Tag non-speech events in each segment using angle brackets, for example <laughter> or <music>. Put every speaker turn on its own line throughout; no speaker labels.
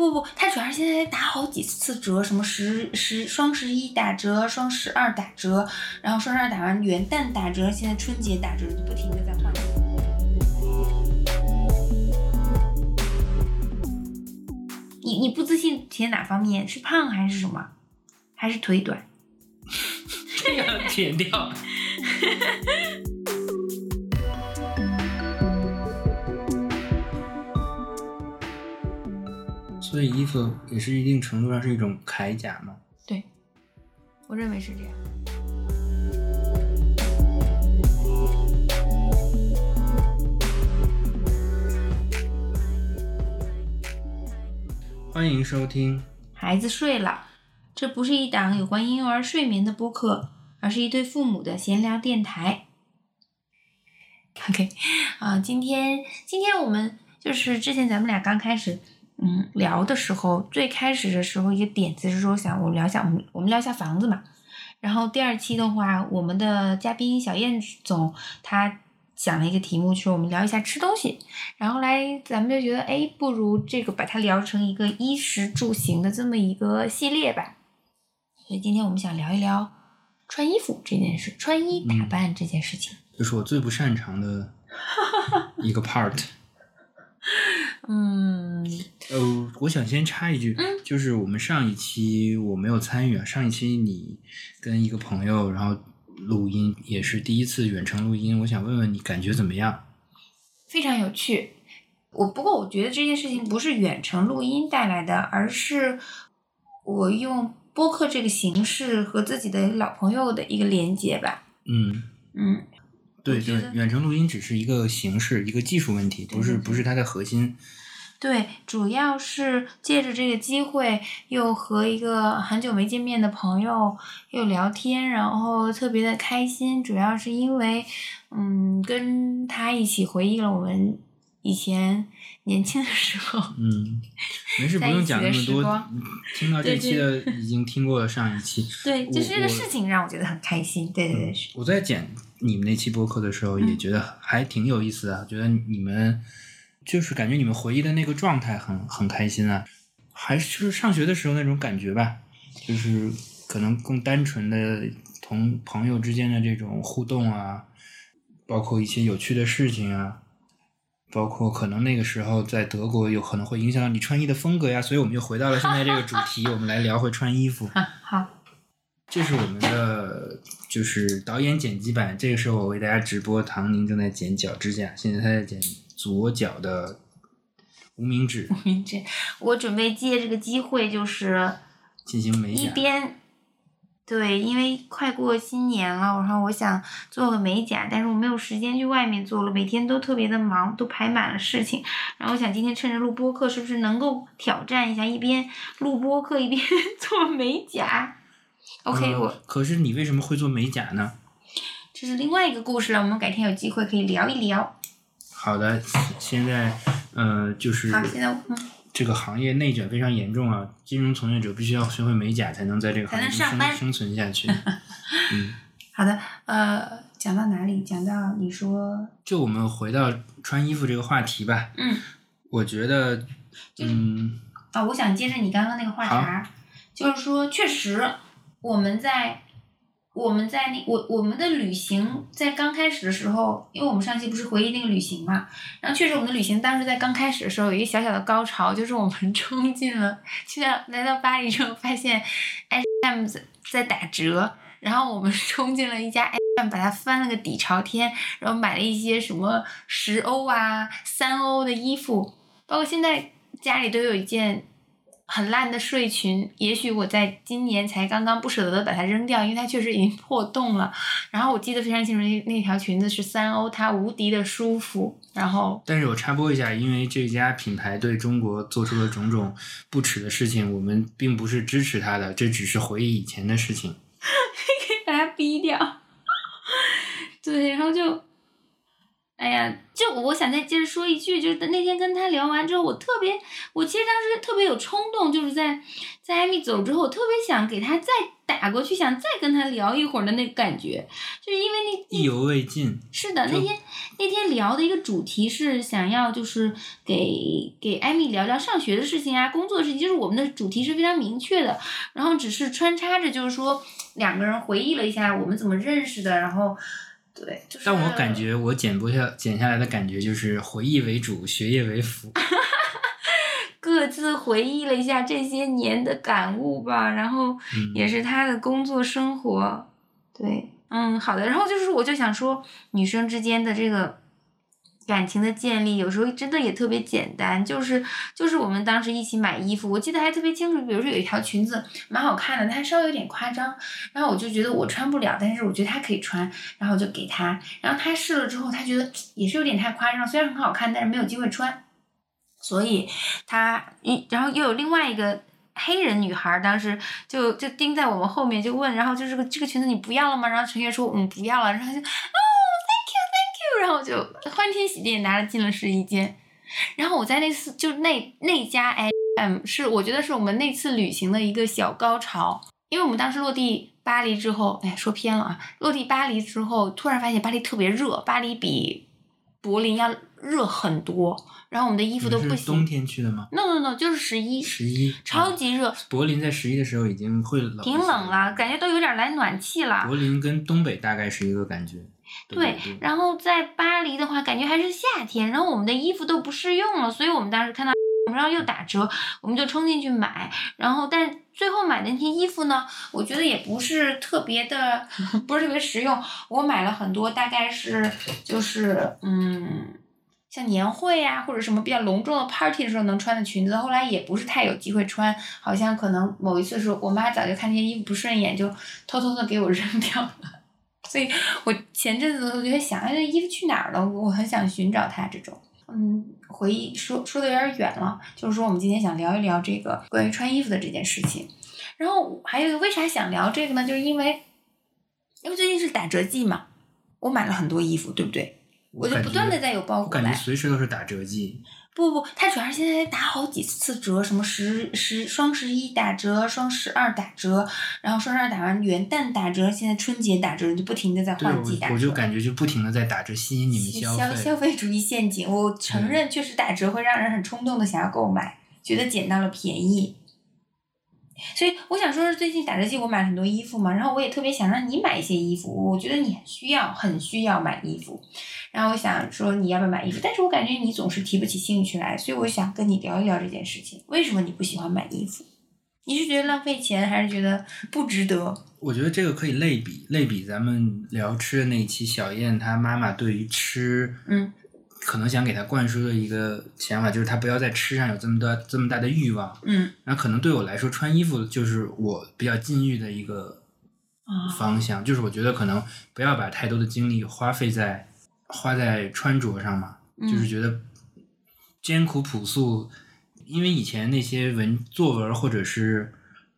不不，它主要是现在打好几次折，什么十十双十一打折，双十二打折，然后双十二打完元旦打折，现在春节打折，就不停的在换。你你不自信体现哪方面？是胖还是什么？还是腿短？<laughs>
这个剪掉。<laughs> 所以衣服也是一定程度上是一种铠甲嘛？
对，我认为是这样。
欢迎收听。
孩子睡了，这不是一档有关婴幼儿睡眠的播客，而是一对父母的闲聊电台。OK，啊，今天今天我们就是之前咱们俩刚开始嗯聊的时候，最开始的时候一个点子是说想我们聊一下我们我们聊一下房子嘛，然后第二期的话，我们的嘉宾小燕总他想了一个题目，就是我们聊一下吃东西，然后来咱们就觉得哎，不如这个把它聊成一个衣食住行的这么一个系列吧，所以今天我们想聊一聊穿衣服这件事，穿衣打扮这件事情。
就是我最不擅长的一个 part。<laughs>
嗯，
呃，我想先插一句，就是我们上一期我没有参与啊，上一期你跟一个朋友然后录音，也是第一次远程录音，我想问问你感觉怎么样？
非常有趣。我不过我觉得这件事情不是远程录音带来的，而是我用播客这个形式和自己的老朋友的一个连接吧。
嗯
嗯，
对
就是，
远程录音只是一个形式，一个技术问题，不是不是它的核心。
对，主要是借着这个机会，又和一个很久没见面的朋友又聊天，然后特别的开心。主要是因为，嗯，跟他一起回忆了我们以前年轻的时候。
嗯，没事，不用讲那么多听到这期的 <laughs> 已经听过了上一期。
对，就是这个事情让我觉得很开心。对对对，是。
我在剪你们那期播客的时候，也
嗯
觉得还挺有意思的。觉得你们就是感觉你们回忆的那个状态很很开心啊，还是就是上学的时候那种感觉吧，就是可能更单纯的同朋友之间的这种互动啊，包括一些有趣的事情啊。包括可能那个时候在德国有可能会影响到你穿衣的风格呀，所以我们又回到了现在这个主题，我们来聊回穿衣服。
啊，<laughs> 好，
这是我们的就是导演剪辑版，这个时候我为大家直播，唐宁正在剪脚指甲，现在他在剪左脚的无名指
无名指我准备借这个机会，就是
进行美甲。
一边对，因为快过新年了，然后我想做个美甲，但是我没有时间去外面做了，每天都特别的忙，都排满了事情。然后我想今天趁着录播课，是不是能够挑战一下，一边录播课一边 <laughs> 做美甲？OK，、
呃
我
可是你为什么会做美甲呢？
这是另外一个故事了，我们改天有机会可以聊一聊。
好的，现在呃就是
好，现在嗯，
这个行业内卷非常严重啊，金融从业者必须要学会美甲才能在这个行业生生存下去。<laughs> 嗯，
好的，呃，讲到哪里？讲到你说，
就我们回到穿衣服这个话题吧。
嗯，
我觉得，嗯。
啊，我想接着你刚刚那个话茬，就是说，确实我们在我们在那我我们的旅行在刚开始的时候，因为我们上期不是回忆那个旅行嘛，然后确实我们的旅行当时在刚开始的时候有一个小小的高潮，就是我们 <laughs> 冲进了，去到来到巴黎之后发现 H&M 在在打折。然后我们 <laughs> 冲进了一家 M，把它翻了个底朝天，然后买了一些什么十欧啊、三欧的衣服，包括现在家里都有一件很烂的睡裙，也许我在今年才刚刚不舍得把它扔掉，因为它确实已经破洞了。然后我记得非常清楚，那那条裙子是三欧，它无敌的舒服。然后
但是我插播一下，因为这家品牌对中国做出了种种不耻的事情，我们并不是支持它的，这只是回忆以前的事情。<laughs>
可以把它逼掉。<laughs> 对，然后就，哎呀，就我想再接着说一句，就是那天跟他聊完之后，我特别，我其实当时特别有冲动，就是在在艾米走之后，我特别想给他再打过去，想再跟他聊一会儿的那个感觉，就是因为那
意犹未尽。
是的，那天那天聊的一个主题是想要就是给给艾米聊聊上学的事情啊，工作的事情，就是我们的主题是非常明确的，然后只是穿插着就是说两个人回忆了一下我们怎么认识的，然后对，就是
但我感觉我剪不下剪下来的感觉就是回忆为主，学业为辅。<laughs>
各自回忆了一下这些年的感悟吧，然后
嗯
也是他的工作生活，对，嗯，好的。然后就是，我就想说，女生之间的这个感情的建立，有时候真的也特别简单，就是就是我们当时一起买衣服，我记得还特别清楚，比如说有一条裙子蛮好看的，它稍微有点夸张，然后我就觉得我穿不了，但是我觉得他可以穿，然后我就给他，然后他试了之后，他觉得也是有点太夸张，虽然很好看，但是没有机会穿。所以他一，然后又有另外一个黑人女孩，当时就就盯在我们后面就问，然后就这个这个裙子你不要了吗？然后陈月说嗯不要了，然后就啊 thank you thank you，然后我就欢天喜地地拿着进了试衣间。然后我在那次就那那家 M 是我觉得是我们那次旅行的一个小高潮，因为我们当时落地巴黎之后，哎说偏了啊，落地巴黎之后突然发现巴黎特别热，巴黎比柏林要热很多，然后我们的衣服都不
行冬。天去的吗
？no no no，就是十一，
十一，啊
超级热，
柏林在十一的时候已经会冷，
挺冷。了，感觉都有点来暖气了。
柏林跟东北大概是一个感觉。
对，然后在巴黎的话，感觉还是夏天，然后我们的衣服都不适用了，所以我们当时看到，然后又打折，我们就冲进去买，然后但最后买的那些衣服呢，我觉得也不是特别的，不是特别实用。我买了很多，大概是就是嗯。像年会啊，或者什么比较隆重的 party 的时候能穿的裙子，后来也不是太有机会穿，好像可能某一次的时候，我妈早就看这些衣服不顺眼，就偷偷的给我扔掉了。所以我前阵子我就在想，哎，这衣服去哪儿了？我很想寻找它这种。嗯，回忆说说的有点远了，就是说我们今天想聊一聊这个关于穿衣服的这件事情。然后还有一个为啥想聊这个呢？就是因为因为最近是打折季嘛，我买了很多衣服，对不对？我就不断的在有包裹
我感觉
来。
随时都是打折季。
不不，它主要是现在在打好几次折，什么十十双十一打折，双十二打折，然后双十二打完元旦打折，现在春节打折，就不停的在，换季打折。
我我就感觉就不停的在打折，吸引你们
消
费。
消费主义陷阱，我承认确实打折会让人很冲动的想要购买，觉得捡到了便宜。所以我想说，最近打折季我买了很多衣服嘛，然后我也特别想让你买一些衣服，我觉得你很需要，很需要买衣服。然后我想说你要不要买衣服，但是我感觉你总是提不起兴趣来，所以我想跟你聊一聊这件事情。为什么你不喜欢买衣服？你是觉得浪费钱，还是觉得不值得？
我觉得这个可以类比，类比咱们聊吃的那一期，小燕她妈妈对于吃，
嗯，
可能想给她灌输的一个想法，就是她不要在吃上有这么多这么大的欲望。
嗯
然后可能对我来说，穿衣服就是我比较禁欲的一个
啊
方向，就是我觉得可能不要把太多的精力花费在花在穿着上嘛，就是
嗯
觉得艰苦朴素，因为以前那些文作文或者是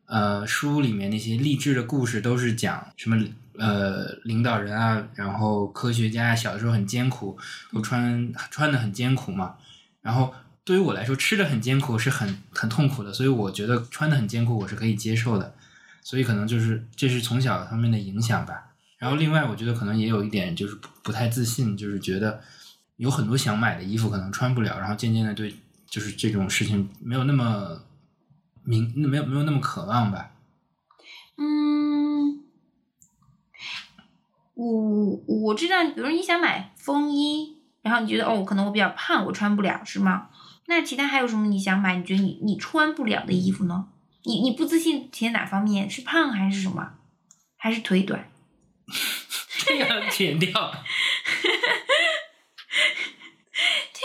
呃书里面那些励志的故事都是讲什么呃领导人啊，然后科学家小的时候很艰苦，都穿穿的很艰苦嘛，然后。对于我来说，吃的很艰苦是很很痛苦的，所以我觉得穿的很艰苦我是可以接受的，所以可能就是这是从小方面的影响吧。然后另外，我觉得可能也有一点就是不不太自信，就是觉得有很多想买的衣服可能穿不了，然后渐渐的对就是这种事情没有那么明没有没有那么渴望吧。
嗯，我我知道，比如你想买风衣，然后你觉得哦，可能我比较胖，我穿不了，是吗？那其他还有什么你想买？你觉得你你穿不了的衣服呢？你你不自信体现哪方面？是胖还是什么？还是腿短？<laughs>
这个剪掉。<laughs>
这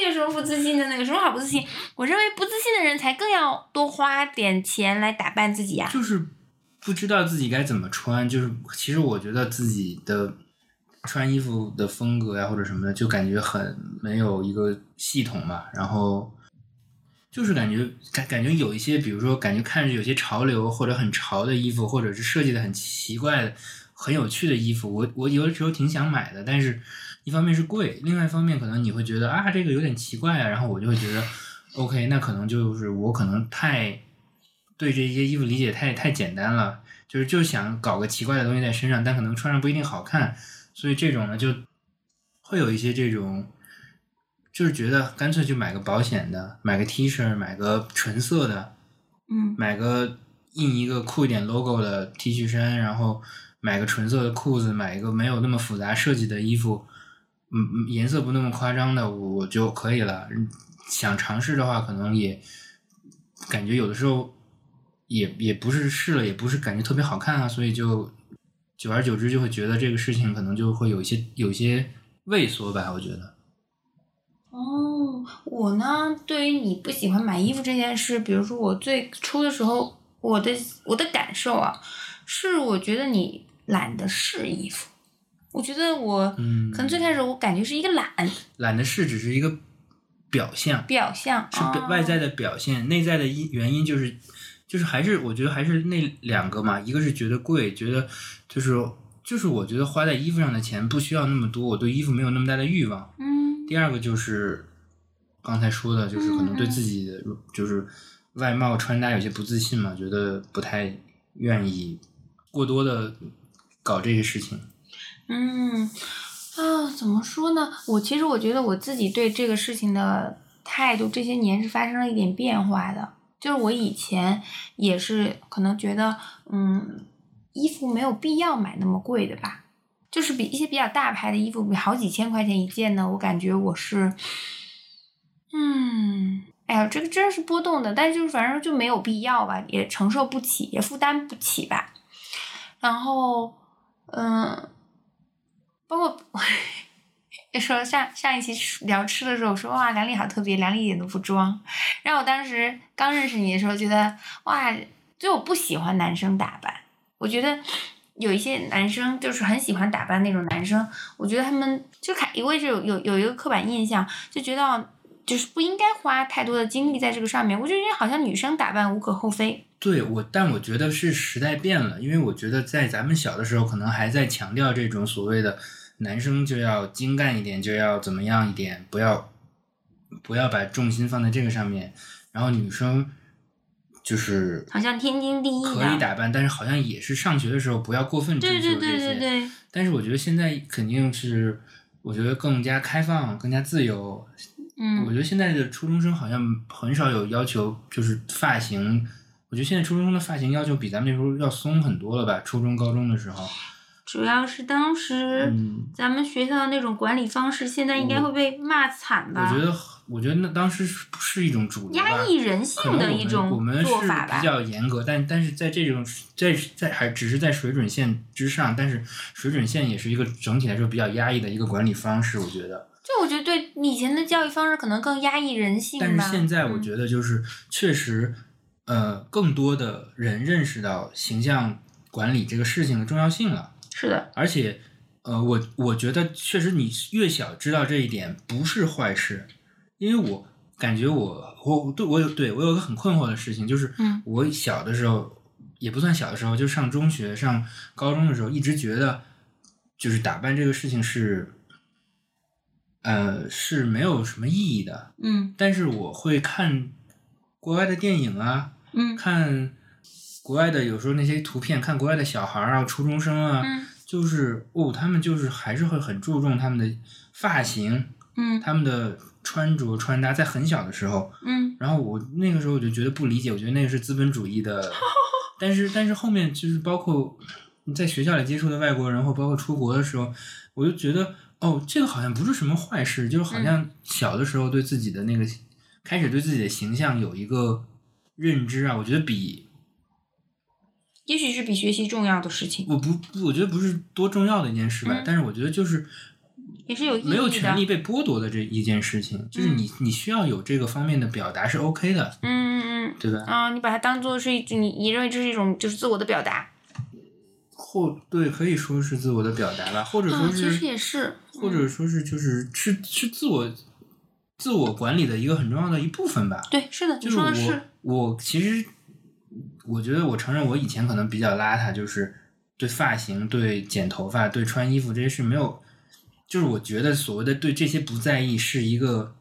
你有什么不自信的呢？有什么好不自信？我认为不自信的人才更要多花点钱来打扮自己呀、
就是不知道自己该怎么穿，就是其实我觉得自己的穿衣服的风格呀或者什么的，就感觉很没有一个系统嘛，然后就是感觉感感觉有一些，比如说感觉看着有些潮流或者很潮的衣服，或者是设计的很奇怪的、很有趣的衣服，我我有的时候挺想买的，但是一方面是贵，另外一方面可能你会觉得啊这个有点奇怪啊，然后我就会觉得 OK，那可能就是我可能太对这些衣服理解太太简单了，就是就想搞个奇怪的东西在身上，但可能穿上不一定好看，所以这种呢就会有一些这种。就是觉得干脆就买个保险的，买个 T 恤，买个纯色的，
嗯
买个印一个酷一点 logo 的 T 恤衫，然后买个纯色的裤子，买一个没有那么复杂设计的衣服，嗯，颜色不那么夸张的，我就可以了。想尝试的话，可能也感觉有的时候也也不是试了，也不是感觉特别好看啊，所以就久而久之就会觉得这个事情可能就会有一些有一些畏缩吧，我觉得。
哦，我呢，对于你不喜欢买衣服这件事，比如说我最初的时候，我的我的感受啊，是我觉得你懒得试衣服。我觉得我
嗯
可能最开始我感觉是一个懒
懒得试只是一个表象，
表象，
是表
哦
外在的表现，内在的因原因就是就是还是我觉得还是那两个嘛，一个是觉得贵，觉得就是就是我觉得花在衣服上的钱不需要那么多，我对衣服没有那么大的欲望。
嗯
第二个就是刚才说的，就是可能对自己的就是外貌穿搭有些不自信嘛，觉得不太愿意过多的搞这些事情。
嗯啊，怎么说呢？我其实我觉得我自己对这个事情的态度这些年是发生了一点变化的。就是我以前也是可能觉得，嗯，衣服没有必要买那么贵的吧。就是比一些比较大牌的衣服，比好几千块钱一件呢，我感觉我是，嗯，哎呀，这个真是波动的，但是就是反正就没有必要吧，也承受不起，也负担不起吧。然后，嗯，包括就 <laughs> 说上上一期聊吃的时候，我说哇，梁丽好特别，梁丽一点都不装。然后我当时刚认识你的时候，觉得哇，就我不喜欢男生打扮，我觉得有一些男生就是很喜欢打扮那种男生，我觉得他们就看我也是有有有一个刻板印象，就觉得就是不应该花太多的精力在这个上面。我就觉得好像女生打扮无可厚非。
对我，但我觉得是时代变了，因为我觉得在咱们小的时候，可能还在强调这种所谓的男生就要精干一点，就要怎么样一点，不要不要把重心放在这个上面，然后女生就是
好像天经地义
可以打扮，但是好像也是上学的时候不要过分追
对对
求这些。
对对对，
但是我觉得现在肯定是，我觉得更加开放，更加自由。我
嗯
觉得现在的初中生好像很少有要求，就是发型。我觉得现在初中生的发型要求比咱们那时候要松很多了吧？初中、高中的时候，
主要是当时
嗯，
咱们学校的那种管理方式，现在应该会被骂惨吧？
我觉得，我觉得那当时是是一种主流吧
压抑人性的一种
我们是
做法吧
比。较严格，但但是在这种在在还只是在水准线之上，但是水准线也是一个整体来说比较压抑的一个管理方式，我觉得。
就我觉得对以前的教育方式可能更压抑人性吧。
但是现在我
嗯
觉得就是确实，呃，更多的人认识到形象管理这个事情的重要性了，
是的，
而且，呃，我我觉得确实你越小知道这一点不是坏事，因为我感觉我我对我有对我有个很困惑的事情，就是
嗯
我小的时候也不算小的时候，就上中学、上高中的时候，一直觉得就是打扮这个事情是。呃，是没有什么意义的，
嗯。
但是我会看国外的电影啊，
嗯。
看国外的有时候那些图片，看国外的小孩儿啊、初中生啊，
嗯。
就是哦，他们就是还是会很注重他们的发型、
嗯。
他们的穿着穿搭，在很小的时候，
嗯。
然后我那个时候我就觉得不理解，我觉得那个是资本主义的，<laughs> 但是但是后面就是包括你在学校里接触的外国人，或包括出国的时候，我就觉得哦，这个好像不是什么坏事，就是好像小的时候对自己的那个、开始对自己的形象有一个认知啊，我觉得比
也许是比学习重要的事情，
我不不我觉得不是多重要的一件事吧，
嗯
但是我觉得就是
也是有。
没有权利被剥夺的这一件事情，就是你你需要有这个方面的表达是 OK 的，
嗯嗯嗯
对吧？
啊，你把它当做是一你你认为这是一种就是自我的表达
或对，可以说是自我的表达吧，或者
啊，
说是，
其实也是，
或者说是就是是是自我自我管理的一个很重要的一部分吧。
对，是的，你
就是我我其实我觉得我承认我以前可能比较邋遢，就是对发型、对剪头发、对穿衣服这些事没有，就是我觉得所谓的对这些不在意是一个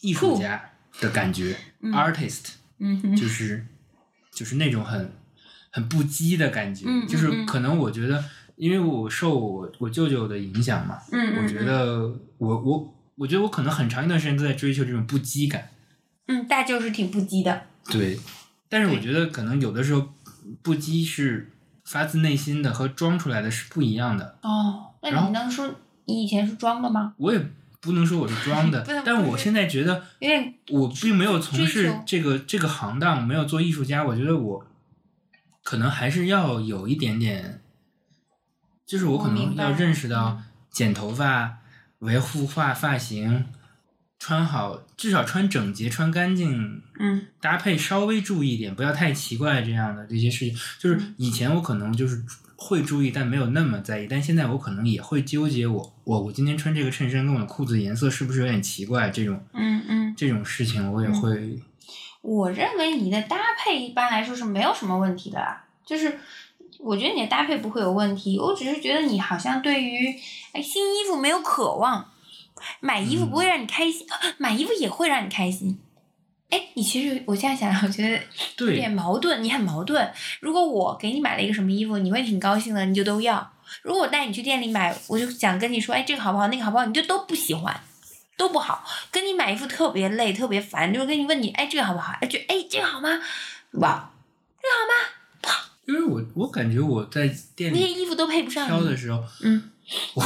艺术家的感觉、
嗯。
a r t i s t
嗯哼，
就是就是那种很很不羁的感觉，就是
嗯。
可能我觉得，因为我受我我舅舅的影响嘛，
嗯嗯，
我觉得我我我觉得我可能很长一段时间都在追求这种不羁感，
嗯，大舅是挺不羁的。
对，但是我觉得可能有的时候不羁是发自内心的和装出来的是不一样的，
哦，那你能说你以前是装的吗？
我也不能说我是装的，<laughs> 但我现在觉得
因为
我并没有从事这个这个行当，没有做艺术家，我觉得我可能还是要有一点点，就是我可能要认识到
嗯
剪头发、维护发发型、穿好至少穿整洁、穿干净，
嗯
搭配稍微注意一点，不要太奇怪这样的这些事情。就是
嗯
以前我可能就是会注意，但没有那么在意，但现在我可能也会纠结我我我今天穿这个衬衫跟我的裤子颜色是不是有点奇怪这种。
嗯嗯，
这种事情我也会，
我认为你的搭配一般来说是没有什么问题的啦，就是我觉得你的搭配不会有问题，我只是觉得你好像对于哎新衣服没有渴望，买衣服不会让你开心，啊买衣服也会让你开心。哎，你其实我现在想想，我觉得有点矛盾，你很矛盾。如果我给你买了一个什么衣服，你会挺高兴的，你就都要；如果我带你去店里买，我就想跟你说，哎，这个好不好，那个好不好，你就都不喜欢。都不好，跟你买衣服特别累，特别烦，就是跟你问你，哎，这个好不好？哎，就哎，这个好吗？哇，
因为我我感觉我在店里
那些衣服都配不上你。
挑的时候，
嗯，<laughs>
我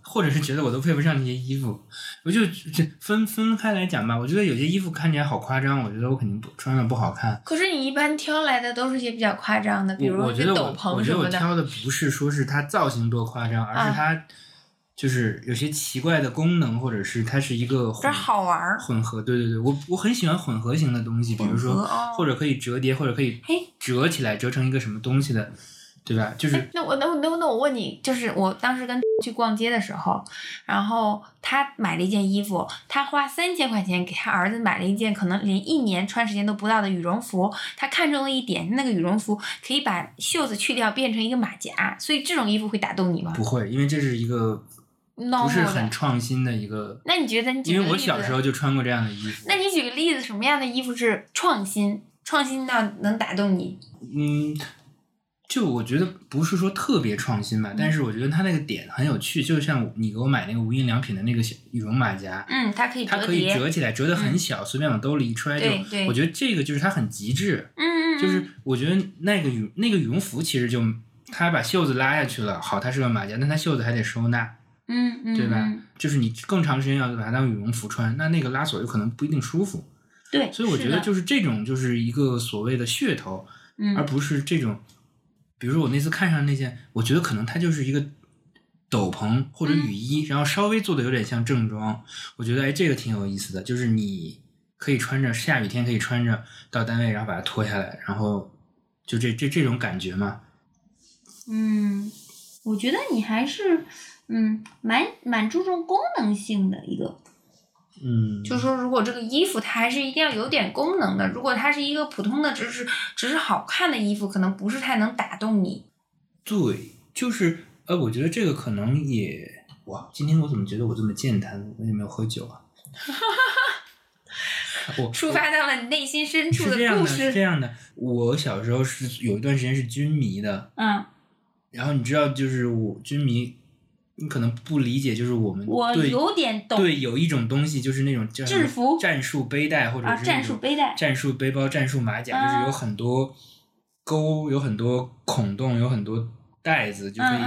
或者是觉得我都配不上那些衣服，我就这分分开来讲吧。我觉得有些衣服看起来好夸张，我觉得我肯定不穿了不好看。
可是你一般挑来的都是些比较夸张的，比如
我我
一些斗
觉得我我觉得我
篷什么的。
挑的不是说是它造型多夸张，而
啊
是它就是有些奇怪的功能，或者是它是一个
不是
混
好玩儿。
混合。对对对，我我很喜欢混合型的东西，比如说
哦
或者可以折叠，或者可以
嘿
折起来折成一个什么东西的，对吧？就是
哎，那我那我那我那我问你，就是我当时跟 <laughs> 去逛街的时候，然后他买了一件衣服，他花三千块钱给他儿子买了一件可能连一年穿时间都不到的羽绒服，他看中了一点，那个羽绒服可以把袖子去掉变成一个马甲，所以这种衣服会打动你吗
不会，因为这是一个不是很。创新的一个。
那你觉得你举
因为我小时候就穿过这样的衣服。
那你举个例子，什么样的衣服是创新？创新到能打动你？
嗯，就我觉得不是说特别创新吧，
嗯
但是我觉得它那个点很有趣，就像你给我买那个无印良品的那个小羽绒马甲，
嗯，它可以
它可以
折
起来，折得很小，随便往兜里一揣就
对。对
我觉得这个就是它很极致，
嗯嗯嗯，
就是我觉得那个羽那个羽绒服其实就它把袖子拉下去了，好，它是个马甲，但它袖子还得收纳，
嗯嗯，
对吧？
嗯
就是你更长时间要把它当羽绒服穿，那那个拉锁有可能不一定舒服，
对，
所以我觉得就是这种就是一个所谓的噱头，
嗯。
而不是这种，比如说我那次看上那件，我觉得可能它就是一个斗篷或者
嗯。
雨衣，然后稍微做的有点像正装，我觉得哎这个挺有意思的，就是你可以穿着下雨天可以穿着到单位，然后把它脱下来，然后就这这这种感觉嘛，
嗯，我觉得你还是嗯蛮蛮注重功能性的一个，
嗯，
就是说如果这个衣服它还是一定要有点功能的，如果它是一个普通的只是只是好看的衣服，可能不是太能打动你。
对，就是呃，我觉得这个可能也哇，今天我怎么觉得我这么健谈？我有没有喝酒啊？我 <laughs>
触发到了你内心深处
的，
故
是这。样的。我小时候是有一段时间是军迷的，
嗯，
然后你知道，就是我军迷，你可能不理解，就是我们
我
对
有点懂
对有一种东西，就是那种叫
制服
战术背带或者
啊，战
是那种
术背带。
战术背包、战术马甲，就是
啊
有很多钩，有很多孔洞，有很多带子，就可以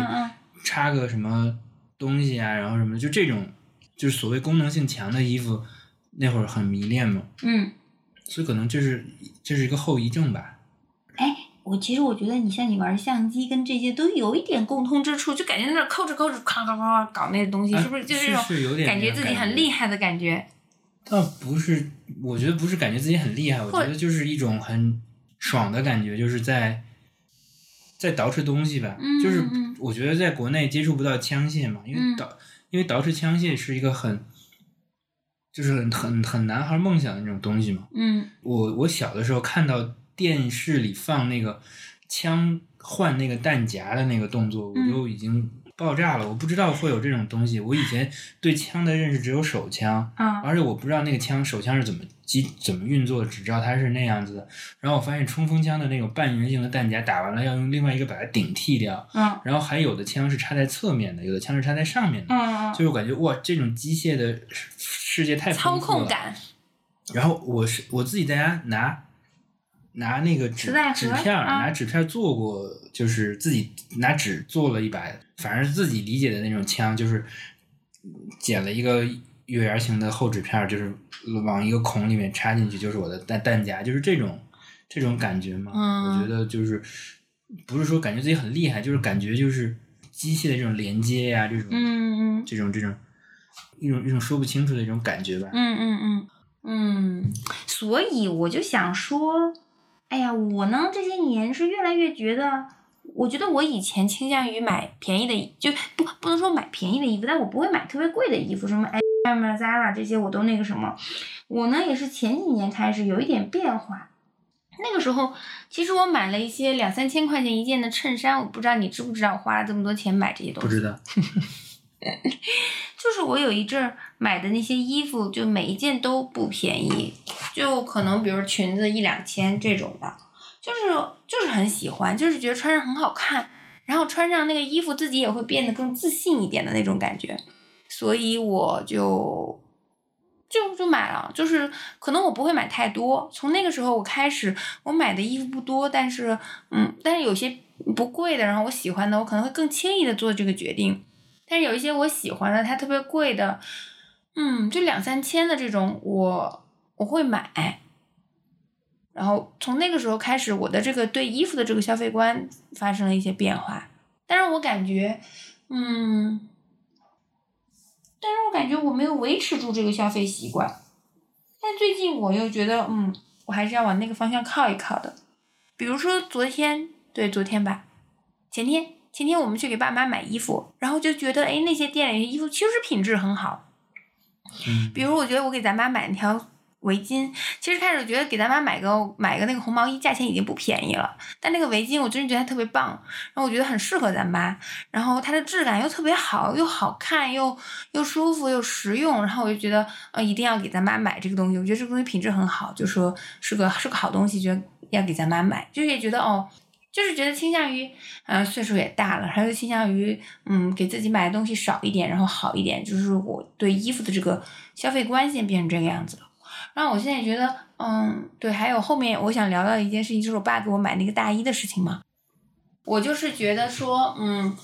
插个什么东西啊，然后什么，就这种就是所谓功能性强的衣服，那会儿很迷恋嘛，
嗯，
所以可能就是这是一个后遗症吧。
哎，我其实我觉得你像你玩相机跟这些都有一点共通之处，就感觉在那儿抠着抠着，咔咔咔搞那个东西，
啊
是不是就是这种
是有点
感觉自己很厉
害？
的感觉？
倒不是，我觉得不是感觉自己很厉害，我觉得就是一种很爽的感觉，就是在在捯饬东西吧。
嗯
就是
嗯
我觉得在国内接触不到枪械嘛，因为
嗯
捯、因为捯饬枪械是一个很就是很很很男孩梦想的那种东西嘛。
嗯
我我小的时候看到电视里放那个枪换那个弹夹的那个动作，我
嗯
就已经爆炸了，我不知道会有这种东西。我以前对枪的认识只有手枪，
嗯
而且我不知道那个枪手枪是怎么机怎么运作的，只知道它是那样子的。然后我发现冲锋枪的那种半圆形的弹夹打完了要用另外一个把它顶替掉，
嗯
然后还有的枪是插在侧面的，有的枪是插在上面的。
嗯
就是我感觉哇，这种机械的世界太
操
丰富了。
控感，
然后我是我自己在家拿拿那个纸纸片拿纸片儿做过，就是自己拿纸做了一把，反正是自己理解的那种枪，就是剪了一个月牙形的厚纸片儿，就是往一个孔里面插进去，就是我的弹弹夹，就是这种这种感觉嘛。
嗯
我觉得就是不是说感觉自己很厉害，就是感觉就是机械的这种连接呀、这种、
嗯嗯
这种这种一种一种说不清楚的一种感觉吧。
嗯嗯嗯嗯，所以我就想说，哎呀，我呢这些年是越来越觉得，我觉得我以前倾向于买便宜的，就不不能说买便宜的衣服，但我不会买特别贵的衣服，什么 H&M、Zara 这些我都那个什么。我呢也是前几年开始有一点变化。那个时候，其实我买了一些两三千块钱一件的衬衫，我不知道你知不知道，我花了这么多钱买这些东西。
不知道，<laughs>
就是我有一阵儿买的那些衣服，就每一件都不便宜，就可能比如裙子一两千这种的，就是就是很喜欢，就是觉得穿上很好看，然后穿上那个衣服自己也会变得更自信一点的那种感觉，所以我就就就买了，就是可能我不会买太多，从那个时候我开始，我买的衣服不多，但是嗯，但是有些不贵的，然后我喜欢的，我可能会更轻易的做这个决定。但是有一些我喜欢的，它特别贵的，嗯，就两三千的这种，我我会买。然后从那个时候开始，我的这个对衣服的这个消费观发生了一些变化。但是我感觉，嗯，但是我感觉我没有维持住这个消费习惯。但最近我又觉得，嗯，我还是要往那个方向靠一靠的。比如说昨天，对，昨天吧，前天。前天我们去给爸妈买衣服，然后就觉得，哎，那些店里的衣服其实品质很好。
嗯
比如我觉得我给咱妈买那条围巾，其实开始觉得给咱妈买个买个那个红毛衣，价钱已经不便宜了。但那个围巾我真是觉得它特别棒，然后我觉得很适合咱妈，然后它的质感又特别好，又好看，又又舒服又实用，然后我就觉得呃一定要给咱妈买这个东西。我觉得这个东西品质很好，就说是个是个好东西，觉得要给咱妈买，就也觉得哦。就是觉得倾向于，嗯、呃，岁数也大了，还是倾向于，嗯，给自己买的东西少一点，然后好一点。就是我对衣服的这个消费观现在变成这个样子了。然后我现在觉得，嗯，对，还有后面我想聊到一件事情，就是我爸给我买那个大衣的事情嘛。我就是觉得说，嗯，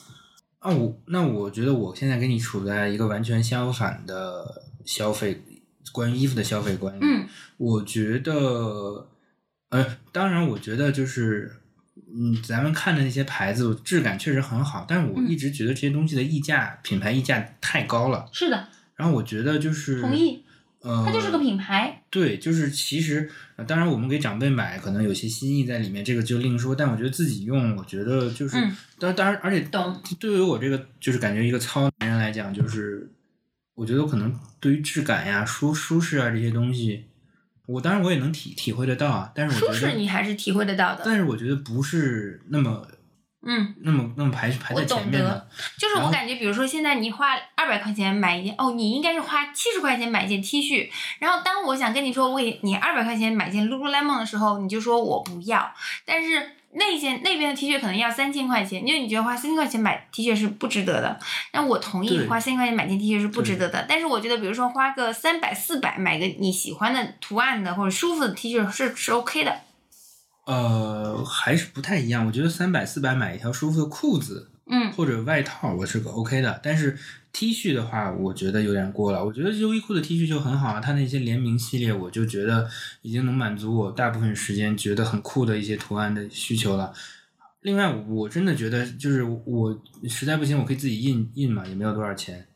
啊，我那我觉得我现在跟你处在一个完全相反的消费关于衣服的消费观念。
嗯，
我觉得，呃，当然，我觉得就是。嗯，咱们看的那些牌子质感确实很好，但是我
嗯
一直觉得这些东西的溢价、品牌溢价太高了。
是的，
然后我觉得就是
同意，
呃，
它就是个品牌。
对，就是其实，呃当然我们给长辈买，可能有些心意在里面，这个就另说。但我觉得自己用，我觉得就是，
嗯
当当然，而且
懂
对于我这个就是感觉一个糙男人来讲，就是我觉得可能对于质感呀、舒舒适啊这些东西，我当然我也能体体会得到啊，但是我觉得，
舒适你还是体会得到的。
但是我觉得不是那么
嗯，
那么那么排排在
我懂
前面的
得。就是我感觉，比如说现在你花二百块钱买一件，哦，你应该是花七十块钱买一件 T 恤。然后当我想跟你说我给你二百块钱买件 Lululemon 的时候，你就说我不要。但是那件那边的 T 恤可能要三千块钱，因为你觉得花三千块钱买 T 恤是不值得的。那我同意花三千块钱买件 T 恤是不值得的。但是我觉得，比如说花个三百四百买个你喜欢的图案的或者舒服的 T 恤是是 OK 的。
呃，还是不太一样。我觉得三百四百买一条舒服的裤子，
嗯
或者外套，我是个 OK 的。但是 T 恤的话，我觉得有点过了。我觉得优衣库的 T 恤就很好啊，它那些联名系列，我就觉得已经能满足我大部分时间觉得很酷的一些图案的需求了。另外，我真的觉得就是我实在不行，我可以自己印印嘛，也没有多少钱。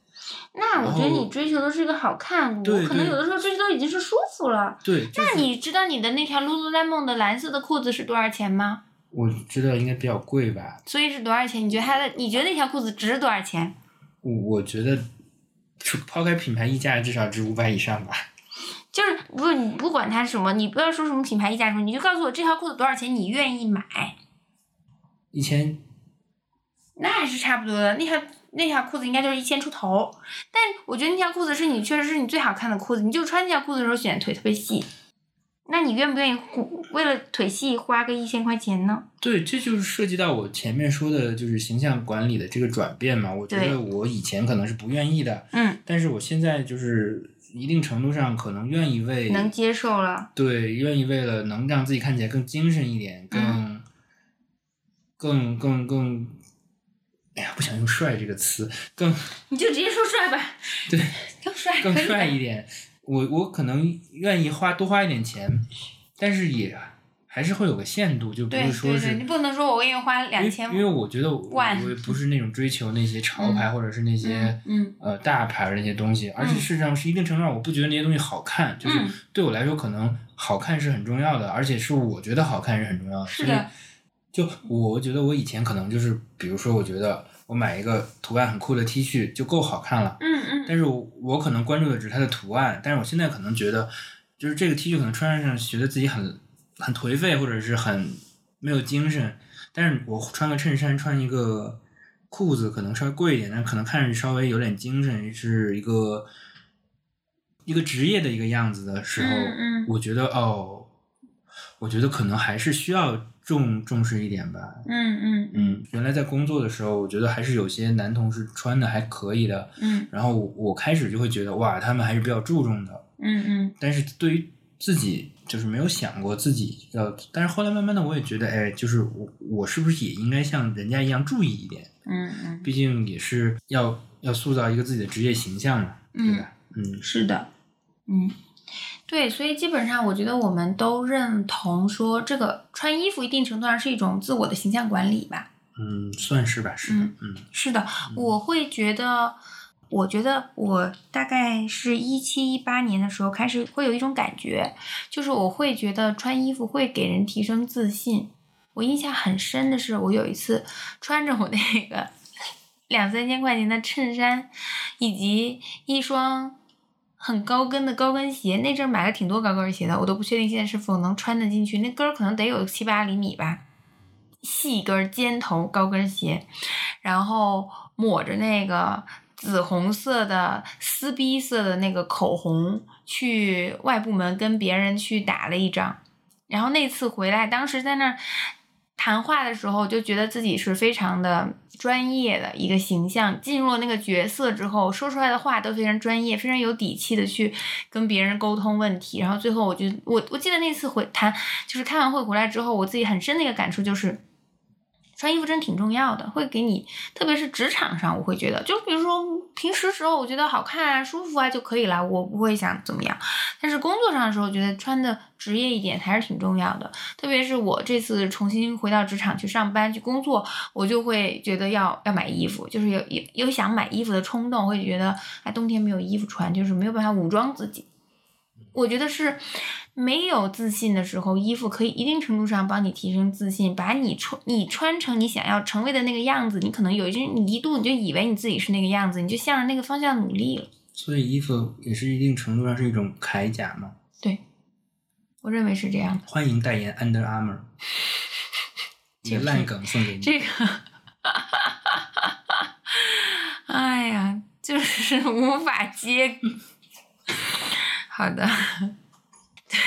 那我觉得你追求的是一个好看，我可能有的时候追求都已经是舒服了。
对，就是
那你知道你的那条 Lululemon 的蓝色的裤子是多少钱吗？
我知道应该比较贵吧？
所以是多少钱？你觉得它的？你觉得那条裤子值多少钱？
我我觉得，抛开品牌溢价，至少值五百以上吧。
就是不，你不管它是什么，你不要说什么品牌溢价什么，你就告诉我这条裤子多少钱，你愿意买？
一千，
那还是差不多的。那条那条裤子应该就是一千出头，但我觉得那条裤子是你确实是你最好看的裤子，你就穿那条裤子的时候显得腿特别细。那你愿不愿意为了腿细花个一千块钱呢？
对，这就是涉及到我前面说的，就是形象管理的这个转变嘛。我觉得我以前可能是不愿意的，
嗯，
但是我现在就是一定程度上可能愿意为
能接受了。
对，愿意为了能让自己看起来更精神一点，更、
嗯
更更更，哎呀，不想用“帅”这个词，更
你就直接说帅吧，
对，
更帅，
更帅一点。我我可能愿意花多花一点钱，但是也还是会有个限度，就不
对
是说是
你不能说我愿意花
因
两千
为因为我觉得我我也不是那种追求那些潮牌、或者是那些
嗯嗯
呃大牌的那些东西，而且事实上是一定程度上我不觉得那些东西好看，就是
嗯
对我来说可能好看是很重要的，而且是我觉得好看是很重要的。
是的
所以就我觉得我以前可能就是，比如说我觉得我买一个图案很酷的 T 恤就够好看了，
嗯嗯，
但是我我可能关注的只是它的图案，但是我现在可能觉得，就是这个 T 恤可能穿上觉得自己很很颓废，或者是很没有精神。但是我穿个衬衫，穿一个裤子，可能稍微贵一点，但可能看着稍微有点精神，是一个一个职业的一个样子的时候，
嗯嗯
我觉得哦，我觉得可能还是需要重重视一点吧。
嗯嗯
嗯，原来在工作的时候，我觉得还是有些男同事穿的还可以的，
嗯
然后我我开始就会觉得哇，他们还是比较注重的，
嗯嗯
但是对于自己就是没有想过自己要，但是后来慢慢的我也觉得，哎，就是我我是不是也应该像人家一样注意一点？
嗯嗯，
毕竟也是要要塑造一个自己的职业形象嘛，对吧？嗯
是的，嗯。对，所以基本上我觉得我们都认同说，这个穿衣服一定程度上是一种自我的形象管理吧。
嗯，算是吧，是的，
嗯
嗯
是的，我会觉得，我觉得我大概是一七一八年的时候开始会有一种感觉，就是我会觉得穿衣服会给人提升自信。我印象很深的是，我有一次 <laughs> 穿着我那个两三千块钱的衬衫，以及一双很高跟的高跟鞋，那阵儿买了挺多高跟鞋的，我都不确定现在是否能穿得进去，那跟儿可能得有七八厘米吧。细跟尖头高跟鞋，然后抹着那个紫红色的丝逼色的那个口红，去外部门跟别人去打了一仗。然后那次回来，当时在那儿谈话的时候，就觉得自己是非常的专业的一个形象。进入了那个角色之后，说出来的话都非常专业，非常有底气的去跟别人沟通问题。然后最后，我就我我记得那次回谈，就是开完会回来之后，我自己很深的一个感触就是。穿衣服真挺重要的，会给你，特别是职场上，我会觉得，就比如说平时时候，我觉得好看啊、舒服啊就可以了，我不会想怎么样。但是工作上的时候，觉得穿的职业一点还是挺重要的。特别是我这次重新回到职场去上班去工作，我就会觉得要要买衣服，就是有有有想买衣服的冲动，会觉得啊冬天没有衣服穿，就是没有办法武装自己。我觉得是没有自信的时候，衣服可以一定程度上帮你提升自信，把你穿你穿成你想要成为的那个样子。你可能有一阵你一度你就以为你自己是那个样子，你就向着那个方向努力了。
所以衣服也是一定程度上是一种铠甲嘛。
对，我认为是这样的。
欢迎代言 Under Armour，<laughs> 一个烂梗送给你。
这个，<laughs> 哎呀，就是无法接。好的，<laughs> 对，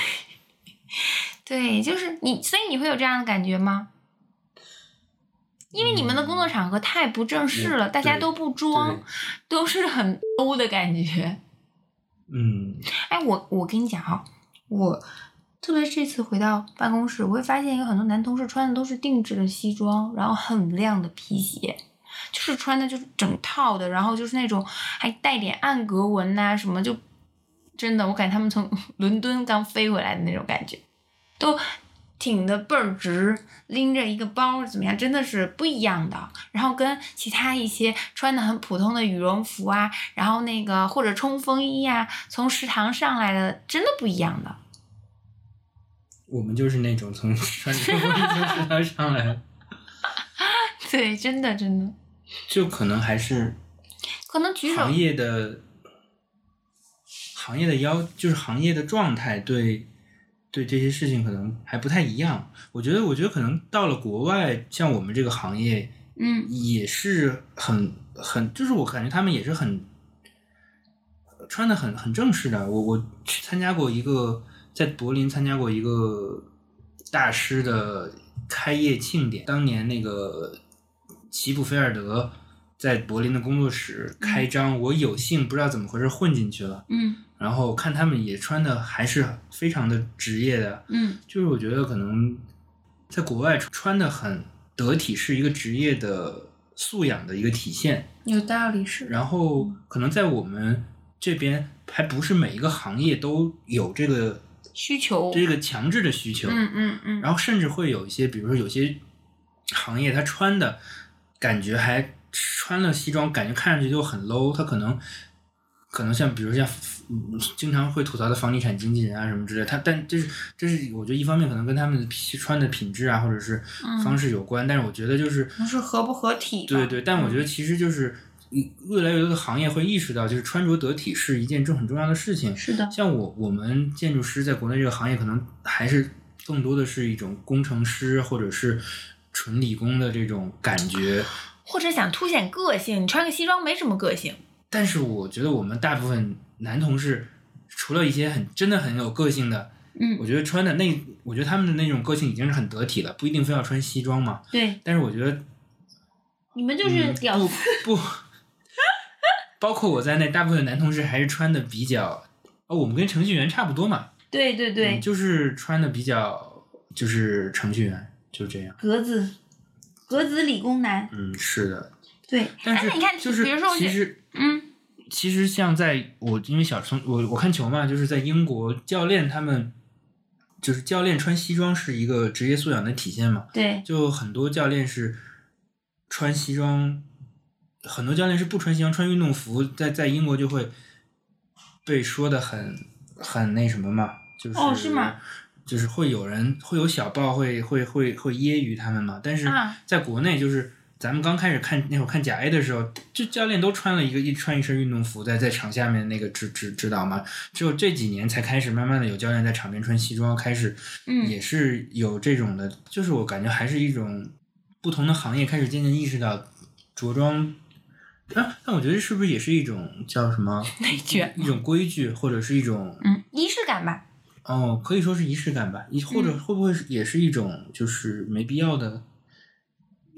对，就是你，所以你会有这样的感觉吗？因为你们的工作场合太不正式了，
嗯
大家都不装，都是很 low 的感觉。
嗯。
哎，我我跟你讲啊，我特别这次回到办公室，我会发现有很多男同事穿的都是定制的西装，然后很亮的皮鞋，就是穿的就是整套的，然后就是那种还带点暗格纹呐、什么，就真的我感觉他们从 <laughs> 伦敦刚飞回来的那种感觉，都挺的倍儿直，拎着一个包怎么样，真的是不一样的。然后跟其他一些穿的很普通的羽绒服啊，然后那个或者冲锋衣啊，从食堂上来的，真的不一样的。
我们就是那种从穿着从食堂上来的，<laughs>
对，真的真的，
就可能还是
可能举手
行业的行业的要，就是行业的状态对对这些事情可能还不太一样。我觉得，我觉得可能到了国外，像我们这个行业，
嗯
也是很很，就是我感觉他们也是很穿的很很正式的。我我去参加过一个在柏林参加过一个大师的开业庆典，当年那个齐普菲尔德在柏林的工作室开张，我有幸不知道怎么回事混进去了，
嗯
然后看他们也穿的还是非常的职业的，
嗯
就是我觉得可能在国外穿的很得体，是一个职业的素养的一个体现。
有道理是。
然后可能在我们这边，还不是每一个行业都有这个
需求。
这个强制的需求。
嗯嗯嗯。
然后甚至会有一些，比如说有些行业，他穿的感觉还穿了西装，感觉看上去就很 low。他可能可能像比如像嗯经常会吐槽的房地产经纪人啊什么之类，他但这是这是我觉得一方面可能跟他们的皮穿的品质啊或者是
嗯
方式有关，但是我觉得就是
不是合不合体
对对，但我觉得
嗯
其实就是。嗯越来越多的行业会意识到，就是穿着得体是一件重很重要的事情。
是的。
像我我们建筑师在国内这个行业，可能还是更多的是一种工程师或者是纯理工的这种感觉。
或者想凸显个性，你穿个西装没什么个性。
但是我觉得我们大部分男同事，除了一些很真的很有个性的，
嗯
我觉得穿的那，我觉得他们的那种个性已经是很得体了，不一定非要穿西装嘛。
对，
但是我觉得
你们就是
嗯不
屌丝。
不，<laughs> 包括我在内，大部分男同事还是穿的比较，哦，我们跟程序员差不多嘛。
对对对，
嗯就是穿的比较，就是程序员，就这样。
格子，格子理工男。
嗯，是的。
对，
但是
哎你看，
就是
比如说
其实
嗯
其实像在我因为小从我我看球嘛，就是在英国教练他们。就是教练穿西装是一个职业素养的体现嘛，
对，
就很多教练是穿西装，很多教练是不穿西装，穿运动服，在在英国就会被说的很很那什么嘛，就是
哦是吗？
就是会有人会有小报会会会会揶揄他们嘛，但是
啊
在国内就是咱们刚开始看那会儿看甲 A 的时候，就教练都穿了一个一穿一身运动服在在场下面那个指指指导嘛，只有这几年才开始慢慢的有教练在场边穿西装，开始
嗯
也是有这种的，就是我感觉还是一种不同的行业开始渐渐意识到着装。啊，但我觉得是不是也是一种叫什么
内卷
一种规矩，或者是一种
嗯，仪式感吧。
哦，可以说是仪式感吧，一或者
嗯
会不会是也是一种就是没必要的，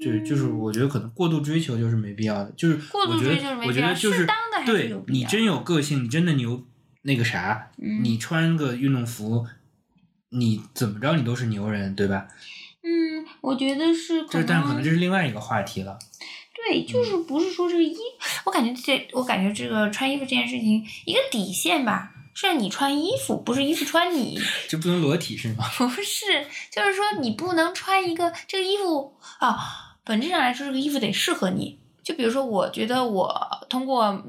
对，就是我觉得可能过度追求就是没必要的，就是
过度
我觉得
追求是没必要
觉得就是
适当的还是
对
有必要
你真有个性，你真的牛那个啥，
嗯
你穿个运动服，你怎么着你都是牛人，对吧？
嗯，我觉得是可
这
能，
但可能这是另外一个话题了。
对，就是不是说这个衣，我感觉这，我感觉这个穿衣服这件事情，一个底线吧，是你穿衣服，不是衣服穿你。<laughs>
就不能裸体是吗？<laughs>
不是，就是说你不能穿一个这个衣服啊，本质上来说，这个衣服得适合你。就比如说，我觉得我通过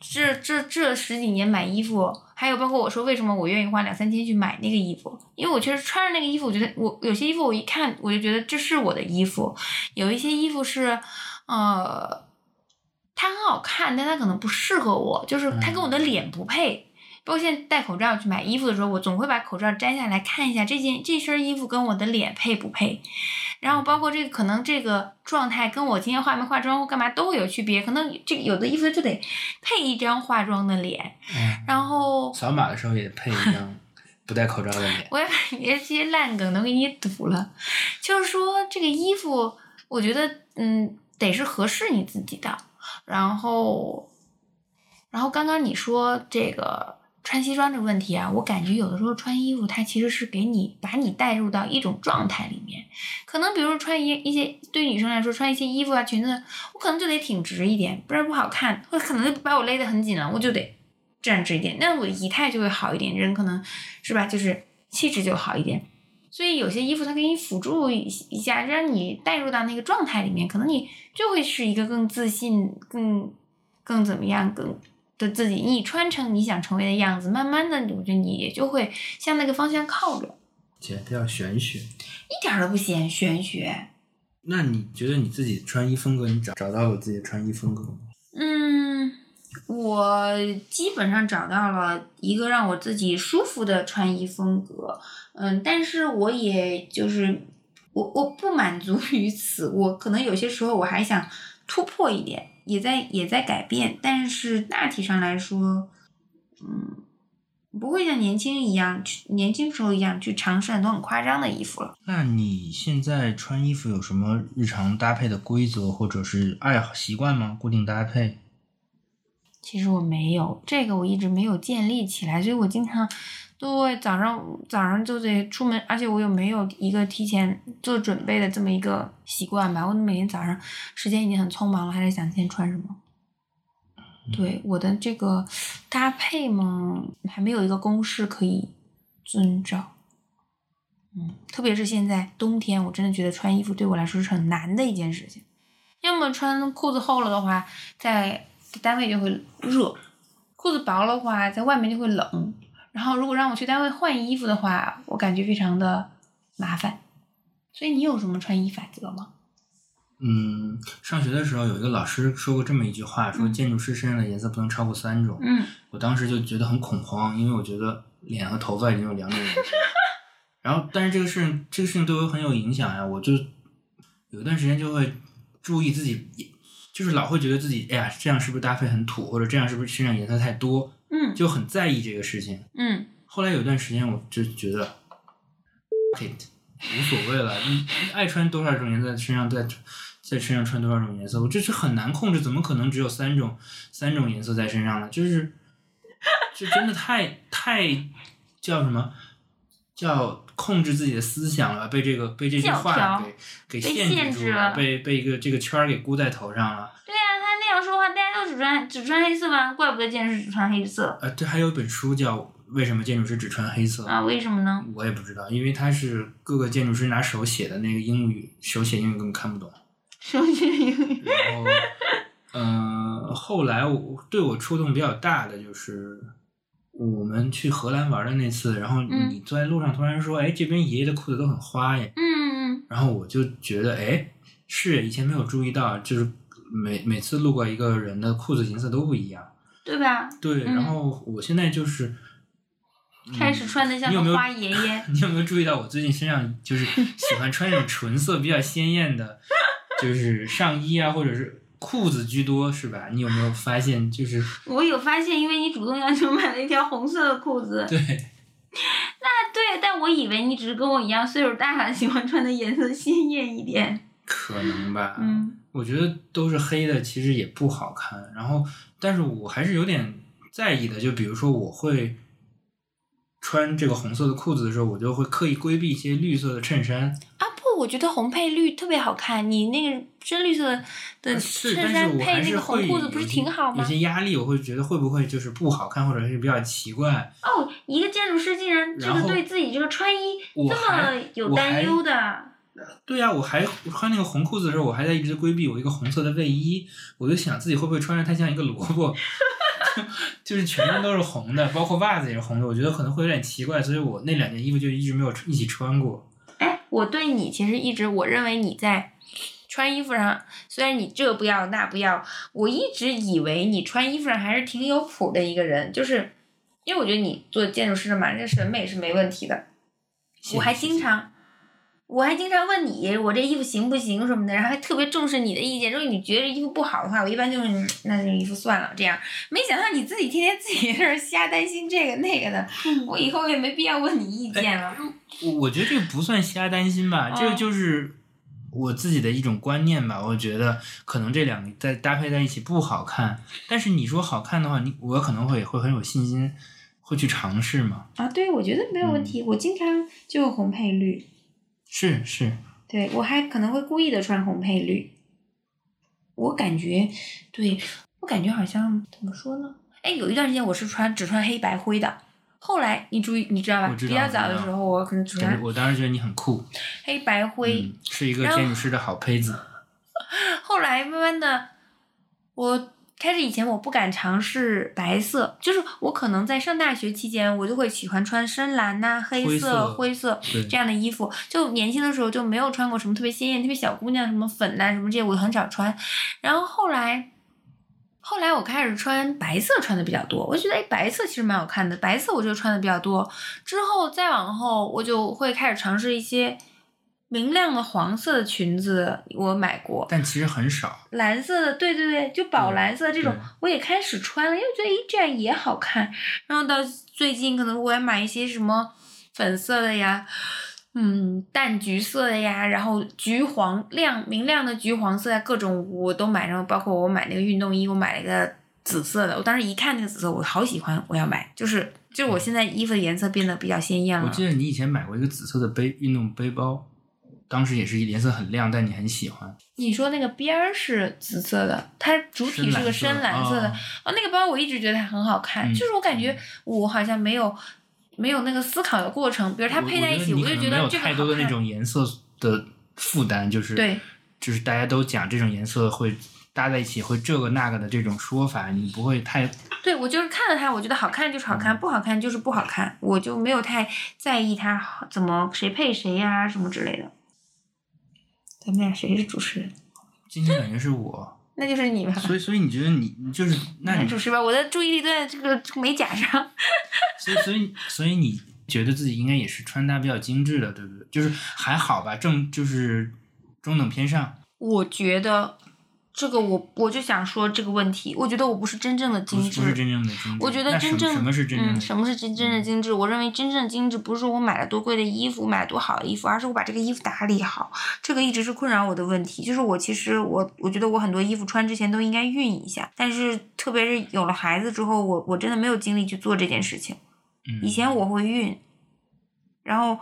这这这十几年买衣服，还有包括我说为什么我愿意花两三千去买那个衣服，因为我确实穿着那个衣服，我觉得我有些衣服我一看我就觉得这是我的衣服，有一些衣服是呃，它很好看，但它可能不适合我，就是它跟我的脸不配。包括现在戴口罩去买衣服的时候，我总会把口罩摘下来看一下这件这身衣服跟我的脸配不配，然后包括这个可能这个状态跟我今天化没化妆或干嘛都会有区别，可能这个有的衣服就得配一张化妆的脸，
嗯，
然后
扫码的时候也配一张 <laughs> 不戴口罩的脸。
我也把你这些烂梗都给你堵了，就是说这个衣服，我觉得嗯得是合适你自己的，然后，然后刚刚你说这个穿西装这个问题啊，我感觉有的时候穿衣服它其实是给你把你带入到一种状态里面，可能比如说穿一一些对女生来说穿一些衣服啊裙子，我可能就得挺直一点，不然不好看，或可能就把我勒得很紧了，我就得站直一点，那我仪态就会好一点，人可能是吧，就是气质就好一点。所以有些衣服它给你辅助一下，让你带入到那个状态里面，可能你就会是一个更自信、更更怎么样、更的自己。你穿成你想成为的样子，慢慢的，我觉得你也就会向那个方向靠拢，
姐这叫玄学。
一点儿都不显玄学。
那你觉得你自己穿衣风格，你找找到了自己的穿衣风格吗？
嗯，我基本上找到了一个让我自己舒服的穿衣风格。嗯，但是我也就是我我不满足于此，我可能有些时候我还想突破一点，也在也在改变，但是大体上来说，嗯，不会像年轻一样，去年轻时候一样去尝试很多很夸张的衣服了。
那你现在穿衣服有什么日常搭配的规则或者是爱好习惯吗？固定搭配？
其实我没有这个，我一直没有建立起来，所以我经常对早上早上就得出门，而且我又没有一个提前做准备的这么一个习惯吧。我每天早上时间已经很匆忙了，还在想今天穿什么。对我的这个搭配嘛，还没有一个公式可以遵照。嗯，特别是现在冬天，我真的觉得穿衣服对我来说是很难的一件事情。要么穿裤子厚了的话，在单位就会热；裤子薄了的话，在外面就会冷。然后如果让我去单位换衣服的话，我感觉非常的麻烦。所以你有什么穿衣法则吗？
嗯，上学的时候有一个老师说过这么一句话，说建筑师身上的颜色不能超过三种。
嗯，
我当时就觉得很恐慌，因为我觉得脸和头发已经有两种颜色。<laughs> 然后，但是这个事情，这个事情对我很有影响呀。我就有一段时间就会注意自己，就是老会觉得自己，哎呀，这样是不是搭配很土，或者这样是不是身上颜色太多，
嗯
就很在意这个事情。
嗯
后来有段时间，我就觉得 it 无所谓了，你你爱穿多少种颜色身上，在在身上穿多少种颜色，我这是很难控制，怎么可能只有三种三种颜色在身上呢？就是，这真的太太叫什么？叫控制自己的思想了，被这个被这句话给给限制住
了
被被一个这个圈儿给箍在头上了。
对呀、他那样说话，大家都只穿只穿黑色吗？怪不得建筑师只穿黑色
呃，这还有一本书叫《为什么建筑师只穿黑色》
啊？为什么呢？
我也不知道，因为他是各个建筑师拿手写的那个英语，手写英语根本看不懂。
手写英语。
然后，嗯、后来我对我触动比较大的就是我们去荷兰玩的那次，然后
嗯
你坐在路上突然说，哎，这边爷爷的裤子都很花耶，
嗯嗯
然后我就觉得，哎，是以前没有注意到，就是每每次路过一个人的裤子颜色都不一样。
对吧？
对，
嗯
然后我现在就是。
开始穿的像个花爷爷。<laughs>
你有没有注意到我最近身上就是喜欢穿那种纯色比较鲜艳的，就是上衣啊，或者是裤子居多，是吧？你有没有发现？就是
我有发现，因为你主动要求买了一条红色的裤子。
对，
那对，但我以为你只是跟我一样岁数大了，喜欢穿的颜色鲜艳一点。
可能吧。
嗯
我觉得都是黑的，其实也不好看。然后，但是我还是有点在意的，就比如说我会。穿这个红色的裤子的时候，我就会刻意规避一些绿色的衬衫。
啊不，我觉得红配绿特别好看。你那个深绿色的衬衫配那个红裤子，不是挺好吗
有？些压力，我会觉得会不会就是不好看，或者是比较奇怪。
哦，一个建筑师竟然这个对自己这个穿衣这么有担忧的。
对呀、我还穿那个红裤子的时候，我还在一直规避我一个红色的卫衣，我就想自己会不会穿着太像一个萝卜 <laughs> <laughs> 就是全身都是红的，包括袜子也是红的，我觉得可能会有点奇怪，所以我那两件衣服就一直没有一起穿过。
哎，我对你其实一直，我认为你在穿衣服上，虽然你这不要那不要，我一直以为你穿衣服上还是挺有谱的一个人，就是因为我觉得你做建筑师的嘛，这审美是没问题的。我还经常，我还经常问你，我这衣服行不行什么的，然后还特别重视你的意见。如果你觉得衣服不好的话，我一般就是嗯那这衣服算了这样。没想到你自己天天自己在这儿瞎担心这个那个的，我以后也没必要问你意见了。
我我觉得这个不算瞎担心吧，这个
嗯
就是我自己的一种观念吧。我觉得可能这两个在搭配在一起不好看，但是你说好看的话，你我可能会会很有信心，会去尝试嘛。
啊，对，我觉得没有问题。我经常就红配绿，
是是，
对我还可能会故意的穿红配绿。我感觉，对我感觉好像怎么说呢？哎，有一段时间我是穿只穿黑白灰的，后来你注意，你知道吧？
知道
比较早的时候，我可能只穿
我当时觉得你很酷，
黑白灰。
嗯，是一个建筑师的好胚子。<laughs>
后来慢慢的，我开始以前我不敢尝试白色，就是我可能在上大学期间，我就会喜欢穿深蓝呐、黑
灰色
灰色这样的衣服。就年轻的时候就没有穿过什么特别鲜艳、特别小姑娘什么粉呐、什么这些，我很少穿。然后后来。后来我开始穿白色，穿的比较多。我觉得哎，白色其实蛮好看的，白色我就穿的比较多。之后再往后，我就会开始尝试一些明亮的黄色的裙子我买过，
但其实很少。
蓝色的，对对对，就宝蓝色这种，我也开始穿了，因为觉得诶这样也好看。然后到最近可能我也买一些什么粉色的呀，嗯，淡橘色的呀，然后橘黄亮明亮的橘黄色呀，各种我都买。然后包括我买那个运动衣，我买了一个紫色的，我当时一看那个紫色，我好喜欢，我要买。就是就是我现在衣服的颜色变得比较鲜艳了。
我记得你以前买过一个紫色的背运动背包，当时也是颜色很亮，但你很喜欢。
你说那个边儿是紫色的，它主体是个深蓝色的。
哦
哦，那个包我一直觉得它很好看，
嗯
就是我感觉我好像没有没有那个思考的过程，比如它配在一起，
我
我就觉得这
太多的那。种颜色的负担，就是
对，
就是大家都讲这种颜色会搭在一起会这个那个的这种说法，你不会太
对我就是看了它，我觉得好看就是好
嗯
看，不好看就是不好看，我就没有太在意它怎么谁配谁呀、什么之类的。咱们俩谁是主持人？
今天感觉是我，<laughs>
那就是你吧。
所以所以你觉得你你就是那你
主持吧，我的注意力都在这个这个美甲上。<laughs>
所以所以所以你觉得自己应该也是穿搭比较精致的，对不对？就是还好吧，正就是中等偏上，
我觉得这个我我就想说这个问题，我觉得我不是真正的精致，
不是真正的精致。
我觉得
那什么
真正
什么是真正的？
嗯，什么是真正的精致？我认为真正的精致不是说我买了多贵的衣服，买了多好的衣服，而是我把这个衣服打理好。这个一直是困扰我的问题。就是我其实我我觉得我很多衣服穿之前都应该熨一下，但是特别是有了孩子之后，我我真的没有精力去做这件事情。
嗯
以前我会熨，然后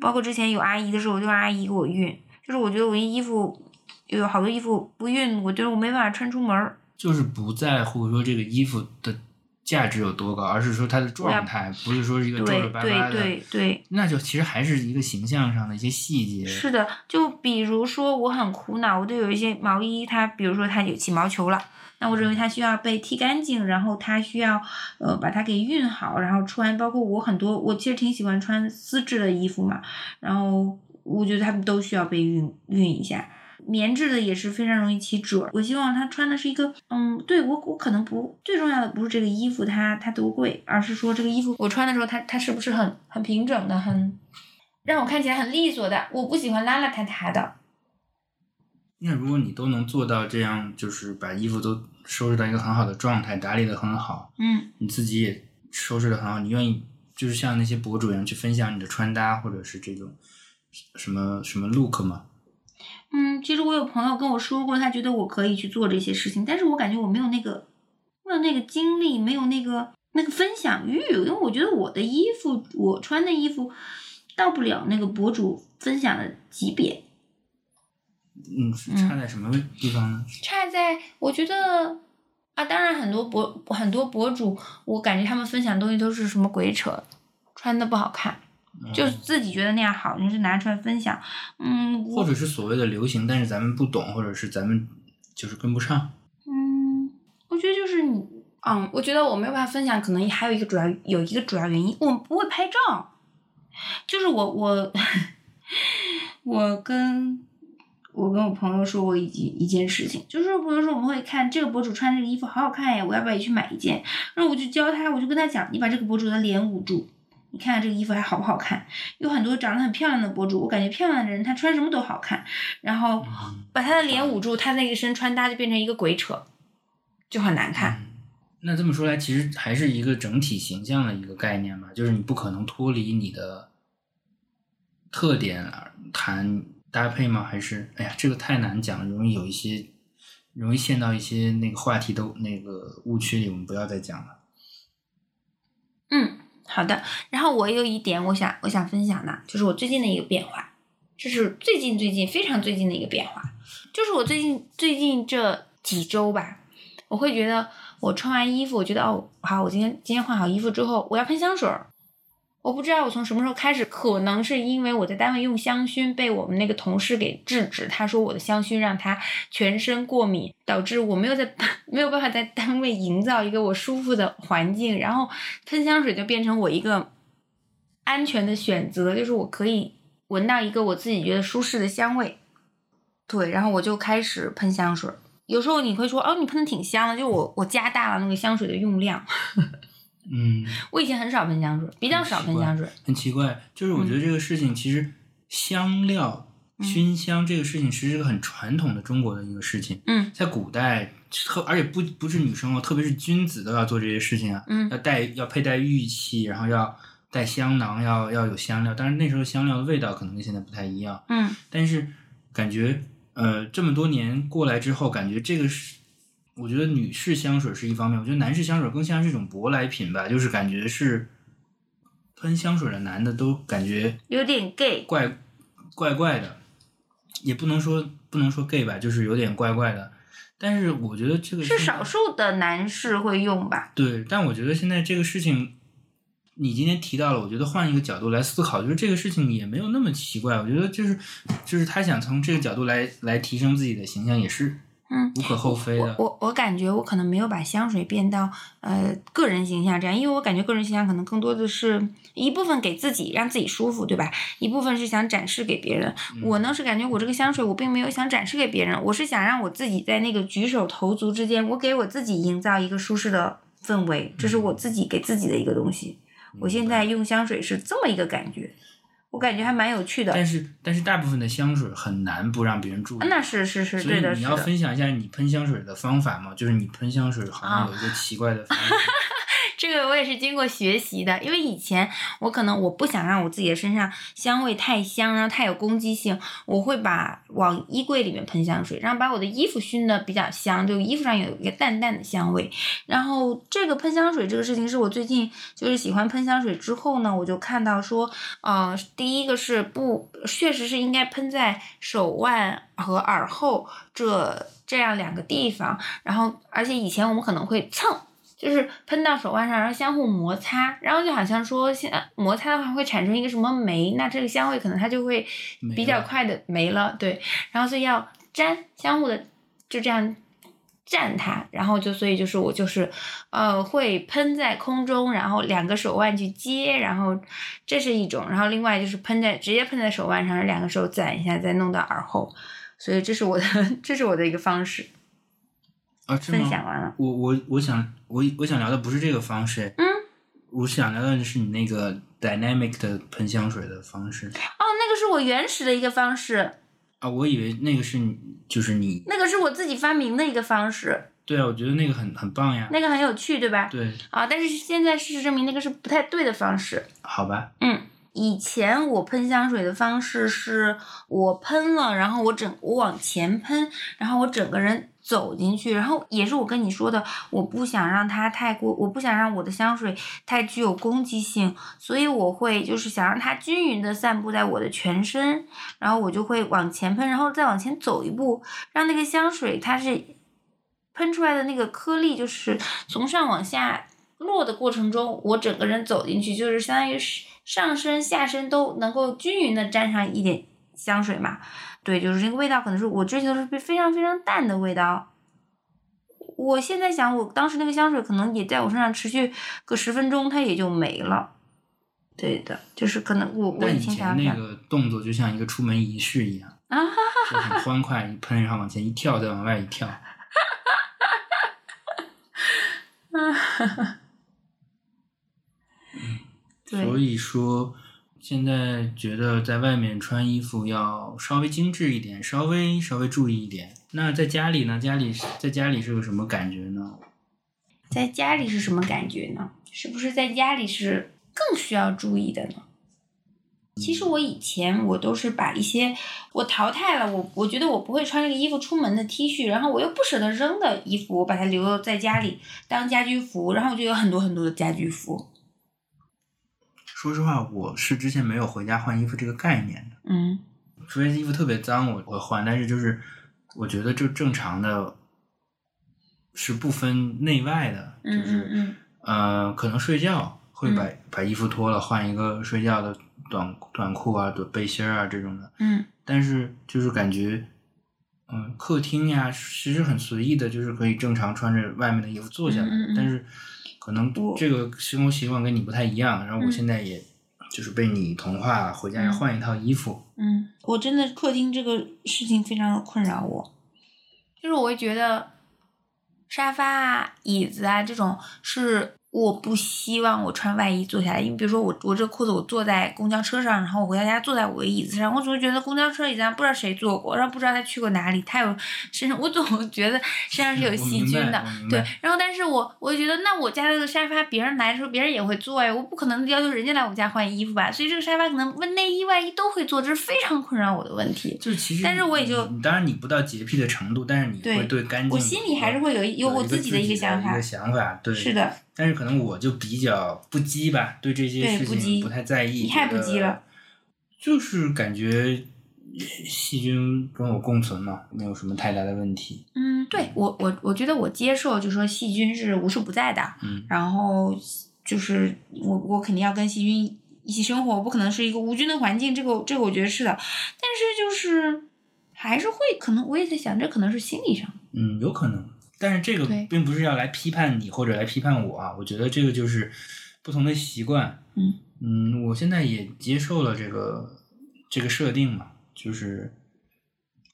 包括之前有阿姨的时候，我就让阿姨给我熨。就是我觉得我衣服有好多衣服不熨，我觉得我没办法穿出门儿。
就是不在乎说这个衣服的价值有多高，而是说它的状态，不是说是一个皱
对
皱巴巴的。
对对对，
那就其实还是一个形象上的一些细节。
是的，就比如说我很苦恼，我都有一些毛衣，它比如说它有起毛球了，那我认为它需要被剃干净，然后它需要呃把它给熨好，然后穿。包括我很多，我其实挺喜欢穿丝质的衣服嘛，然后我觉得它们都需要被熨熨一下。棉质的也是非常容易起褶，我希望他穿的是一个，嗯，对我我可能不最重要的不是这个衣服它它多贵，而是说这个衣服我穿的时候它它是不是很很平整的，很让我看起来很利索的，我不喜欢邋邋遢遢的。
那如果你都能做到这样，就是把衣服都收拾到一个很好的状态，打理的很好，
嗯，
你自己也收拾的很好，你愿意就是像那些博主一样去分享你的穿搭，或者是这种什么什么 look 吗？
嗯，其实我有朋友跟我说过，他觉得我可以去做这些事情，但是我感觉我没有那个，没有那个精力，没有那个那个分享欲，因为我觉得我的衣服，我穿的衣服，到不了那个博主分享的级别。
嗯，是差在什么地方呢？
差在我觉得啊，当然很多博很多博主，我感觉他们分享的东西都是什么鬼扯，穿的不好看，就
嗯
自己觉得那样好，你是拿出来分享，嗯，
或者是所谓的流行，但是咱们不懂，或者是咱们就是跟不上。
嗯，我觉得就是你，嗯，我觉得我没有办法分享，可能还有一个主要有一个主要原因，我不会拍照，就是我我我跟我跟我朋友说过一件一件事情，就是比如说我们会看这个博主穿这个衣服好好看呀，我要不要也去买一件？然后我就教他，我就跟他讲，你把这个博主的脸捂住。你看看这个衣服还好不好看？有很多长得很漂亮的博主，我感觉漂亮的人她穿什么都好看，然后
嗯
把她的脸捂住，她那一身穿搭就变成一个鬼扯，就很难看。
嗯那这么说来，其实还是一个整体形象的一个概念吧，就是你不可能脱离你的特点而谈搭配吗？还是哎呀，这个太难讲了，容易有一些容易陷到一些那个话题都那个误区里，我们不要再讲了。
嗯，好的。然后我有一点我想我想分享的，就是我最近的一个变化，这是最近最近非常最近的一个变化，就是我最近最近这几周吧，我会觉得我穿完衣服，我觉得哦好，我今天今天换好衣服之后，我要喷香水儿。我不知道我从什么时候开始，可能是因为我在单位用香薰被我们那个同事给制止，他说我的香薰让他全身过敏，导致我没有在 <laughs> 没有办法在单位营造一个我舒服的环境，然后喷香水就变成我一个安全的选择，就是我可以闻到一个我自己觉得舒适的香味。对，然后我就开始喷香水。有时候你会说，哦，你喷的挺香的，就我我加大了那个香水的用量。<laughs>
嗯，
我以前很少喷香水，比较少喷香水。
很奇怪，就是我觉得这个事情其实香料熏香这个事情其实是个很传统的中国的一个事情，
嗯。
在古代特而且不不是女生哦，特别是君子都要做这些事情啊，
嗯
要带要佩戴玉器，然后要带香囊，要要有香料，但是那时候香料的味道可能跟现在不太一样，
嗯。
但是感觉呃这么多年过来之后，感觉这个是。我觉得女士香水是一方面，我觉得男士香水更像是一种舶来品吧，就是感觉是喷香水的男的都感觉
有点 gay。
怪怪怪的，也不能说不能说 gay 吧，就是有点怪怪的。但是我觉得这个
是少数的男士会用吧？
对，但我觉得现在这个事情，你今天提到了，我觉得换一个角度来思考，就是这个事情也没有那么奇怪。我觉得就是就是他想从这个角度来来提升自己的形象，也是
嗯
无可厚非的。
我我我感觉我可能没有把香水变到呃个人形象这样，因为我感觉个人形象可能更多的是一部分给自己让自己舒服，对吧？一部分是想展示给别人。
嗯
我呢是感觉我这个香水我并没有想展示给别人，我是想让我自己在那个举手投足之间，我给我自己营造一个舒适的氛围，这是我自己给自己的一个东西。我现在用香水是这么一个感觉，我感觉还蛮有趣的。
但是但是大部分的香水很难不让别人注意。
那是是是，
所以
对的。
你要分享一下你喷香水的方法吗？就是你喷香水好像有一个奇怪的方式。<laughs>
这个我也是经过学习的，因为以前我可能我不想让我自己的身上香味太香，然后太有攻击性，我会把往衣柜里面喷香水，然后把我的衣服熏的比较香，就衣服上有一个淡淡的香味。然后这个喷香水这个事情是我最近就是喜欢喷香水之后呢，我就看到说，呃，第一个是不，确实是应该喷在手腕和耳后这这样两个地方，然后而且以前我们可能会蹭。就是喷到手腕上，然后相互摩擦，然后就好像说，现在摩擦的话会产生一个什么酶，那这个香味可能它就会比较快的没了，对，然后所以要粘，相互的就这样蘸它，然后就所以就是我就是呃会喷在空中，然后两个手腕去接，然后这是一种，然后另外就是喷在直接喷在手腕上，两个手攒一下，再弄到耳后，所以这是我的 <laughs> 这是我的一个方式，
啊，
分？享完了，
我我我想我我想聊的不是这个方式，
嗯，
我想聊的是你那个 dynamic 的喷香水的方式。
哦，那个是我原始的一个方式。
啊，我以为那个是你就是你，
那个是我自己发明的一个方式，
对啊，我觉得那个很很棒呀，
那个很有趣，对吧？
对，
啊，但是现在事实证明那个是不太对的方式。
好吧，
嗯，以前我喷香水的方式是我喷了，然后我整我往前喷，然后我整个人走进去，然后也是我跟你说的，我不想让它太过，我不想让我的香水太具有攻击性，所以我会就是想让它均匀的散布在我的全身，然后我就会往前喷，然后再往前走一步，让那个香水它是喷出来的那个颗粒，就是从上往下落的过程中，我整个人走进去，就是相当于是上身下身都能够均匀的沾上一点香水嘛。对，就是这个味道，可能是我追求的是非常非常淡的味道。我现在想，我当时那个香水可能也在我身上持续个十分钟，它也就没了。对的，就是可能我我
以
以前
那个动作就像一个出门仪式一样，
啊，
就很欢快，一喷然后往前一跳，再往外一跳，
对 <laughs>
所以说，现在觉得在外面穿衣服要稍微精致一点，稍微稍微注意一点。那在家里呢？家里是在家里是个什么感觉呢？
在家里是什么感觉呢？是不是在家里是更需要注意的呢？其实我以前我都是把一些我淘汰了，我我觉得我不会穿这个衣服出门的 T 恤，然后我又不舍得扔的衣服，我把它留在家里当家居服，然后我就有很多很多的家居服。
说实话，我是之前没有回家换衣服这个概念的，
嗯。
除非衣服特别脏我会换，但是就是我觉得就正常的，是不分内外的，就
嗯
是
嗯
呃，可能睡觉会把、把衣服脱了，换一个睡觉的短短裤啊、短背心儿啊这种的。
嗯。
但是就是感觉，嗯，客厅呀，其实很随意的，就是可以正常穿着外面的衣服坐下来。
嗯嗯嗯。
但是可能
我
这个生活习惯跟你不太一样，然后我
嗯。
现在也就是被你同化，回家要
嗯。
换一套衣服。
嗯，我真的客厅这个事情非常的困扰我，就是我会觉得沙发啊、椅子啊这种是我不希望我穿外衣坐下来，因为比如说我我这个裤子我坐在公交车上，然后我回到家坐在我的椅子上，我总是觉得公交车椅子上不知道谁坐过，然后不知道他去过哪里，他有身上我总 <laughs> 觉得身上是有细菌的，对，然后但是我我就觉得那我家这个沙发别人来的时候别人也会坐呀，我不可能要求人家来我家换衣服吧，所以这个沙发可能问内衣外衣都会坐，这是非常困扰我的问题。
就是其实，
但是我也就
当然你不到洁癖的程度，但是你会对干净，
我心里还是会有有我自己的一个想法
一个想法，对，
是的，
但是可能我就比较不羁吧，对这些事情不太在意。
你太不羁了。
就是感觉细菌跟我共存嘛，没有什么太大的问题。
嗯，对我我我觉得我接受，就说细菌是无处不在的，
嗯
然后就是我我肯定要跟细菌一起生活，我不可能是一个无菌的环境，这个这个我觉得是的，但是就是还是会可能我也在想，这可能是心理上，
嗯，有可能，但是这个并不是要来批判你或者来批判我啊。我觉得这个就是不同的习惯。
嗯
嗯，我现在也接受了这个这个设定嘛，就是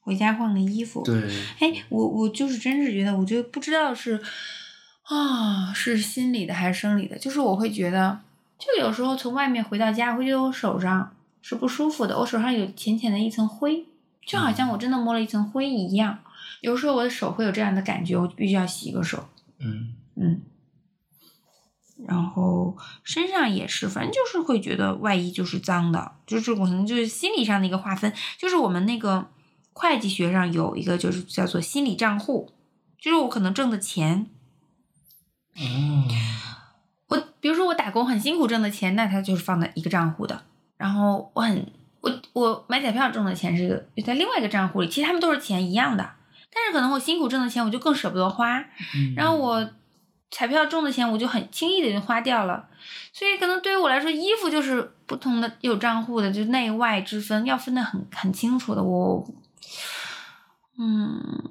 回家换个衣服。
对，
哎，我我就是真是觉得，我觉得不知道是啊是心理的还是生理的，就是我会觉得，就有时候从外面回到家，会觉得我手上是不舒服的，我手上有浅浅的一层灰，就好像我真的摸了一层灰一样。有时候我的手会有这样的感觉，我就必须要洗一个手。
嗯。
嗯，然后身上也是，反正就是会觉得外衣就是脏的，就是我可能就是心理上的一个划分，就是我们那个会计学上有一个就是叫做心理账户，就是我可能挣的钱，
嗯，
我比如说我打工很辛苦挣的钱，那它就是放在一个账户的，然后我很我我买彩票挣的钱是个在另外一个账户里，其实他们都是钱一样的，但是可能我辛苦挣的钱我就更舍不得花，
嗯
然后我彩票中的钱，我就很轻易的就花掉了，所以可能对于我来说，衣服就是不同的有账户的，就内外之分要分得很很清楚的。我，嗯，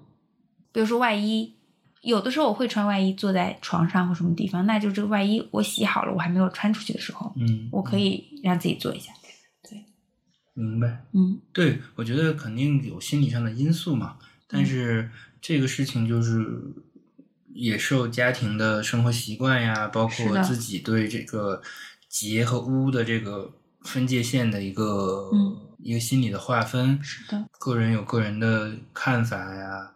比如说外衣，有的时候我会穿外衣坐在床上或什么地方，那就是这个外衣我洗好了，我还没有穿出去的时候，
嗯，
我可以让自己做一下。
对明白。
嗯
对，我觉得肯定有心理上的因素嘛，但
嗯
是这个事情就是也受家庭的生活习惯呀，包括自己对这个洁和污的这个分界线的一个、
嗯
一个心理的划分。
是的，
个人有个人的看法呀，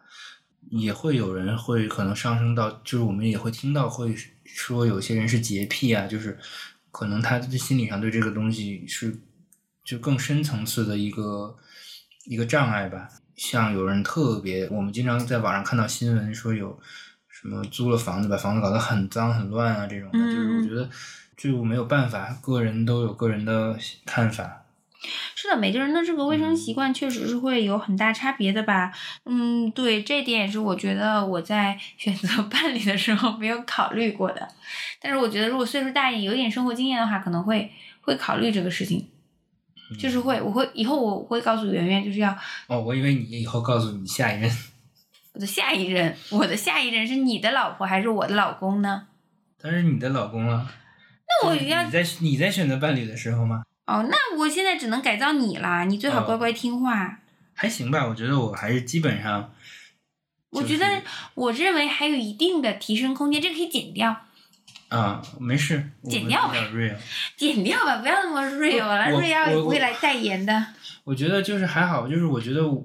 也会有人会可能上升到，就是我们也会听到会说有些人是洁癖啊，就是可能他的心理上对这个东西是就更深层次的一个一个障碍吧。像有人特别，我们经常在网上看到新闻说有什么租了房子把房子搞得很脏很乱啊这种的，就是我
嗯
觉得就没有办法，个人都有个人的看法。
是的，每个人的这个卫生习惯确实是会有很大差别的吧。嗯，对，这点也是我觉得我在选择 <laughs> 伴侣的时候没有考虑过的。但是我觉得，如果岁数大一点、有点生活经验的话，可能会会考虑这个事情。就是会，我会以后我会告诉圆圆，就是要
哦，我以为你以后告诉你下一任。<laughs>
我的下一任，我的下一任是你的老婆还是我的老公呢？
他是你的老公了。
那我要
你在你在选择伴侣的时候吗？
哦，那我现在只能改造你啦，你最好
哦
乖乖听话。
还行吧，我觉得我还是基本上。就是
我觉得我认为还有一定的提升空间，这个可以减掉。
啊，没事，
剪掉
比较 real。<laughs>
剪掉吧，不要那么 real 了
我
，real 也
我
不会来代言的。
我觉得就是还好，就是我觉得我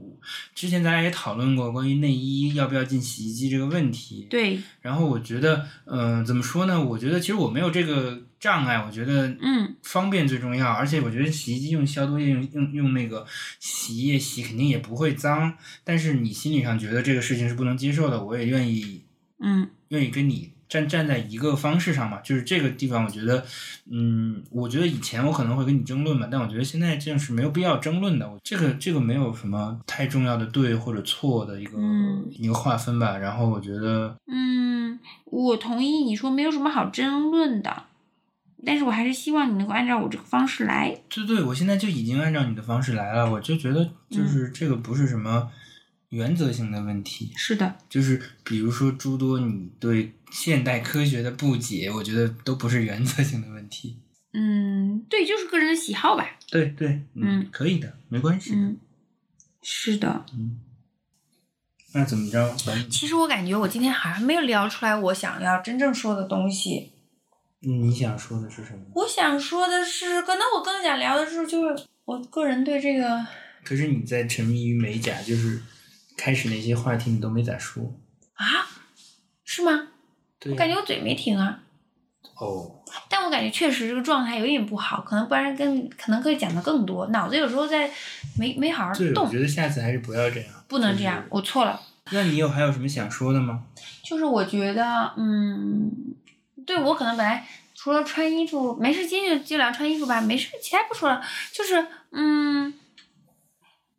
之前咱俩也讨论过关于内衣要不要进洗衣机这个问题。。
对，
然后我觉得，嗯、怎么说呢？我觉得其实我没有这个障碍，我觉得
嗯，
方便最重要。而且我觉得洗衣机用消毒液用用用那个洗衣液洗肯定也不会脏，但是你心理上觉得这个事情是不能接受的，我也愿意
嗯，
愿意跟你站站在一个方式上嘛，就是这个地方，我觉得，嗯，我觉得以前我可能会跟你争论嘛，但我觉得现在这样是没有必要争论的。我这个这个没有什么太重要的对或者错的一个、
嗯
一个划分吧。然后我觉得，
嗯，我同意你说没有什么好争论的，但是我还是希望你能够按照我这个方式来。
对对，我现在就已经按照你的方式来了，我就觉得就是这个不是什么原则性的问题，
是的，
就是比如说诸多你对现代科学的不解，我觉得都不是原则性的问题。
嗯，对，就是个人的喜好吧。
对对，
嗯
可以的，没关系的。
嗯，是的。
嗯，那怎么着？
其实我感觉我今天好像没有聊出来我想要真正说的东西。
你想说的是什么？
我想说的是，可能我更想聊的是，就是我个人对这个
可是你在沉迷于美甲，就是开始那些话题你都没咋说。
啊，是吗？我感觉我嘴没停啊，
哦，
但我感觉确实这个状态有点不好，可能不然跟可能可以讲的更多，脑子有时候在没没好好
对，我
动，
觉得下次还是不要这样。
不能这样
就是，
我错了。
那你有还有什么想说的吗？
就是我觉得，嗯，对我可能本来除了穿衣服，没事，今天就就聊穿衣服吧，没事，其他不说了。就是，嗯，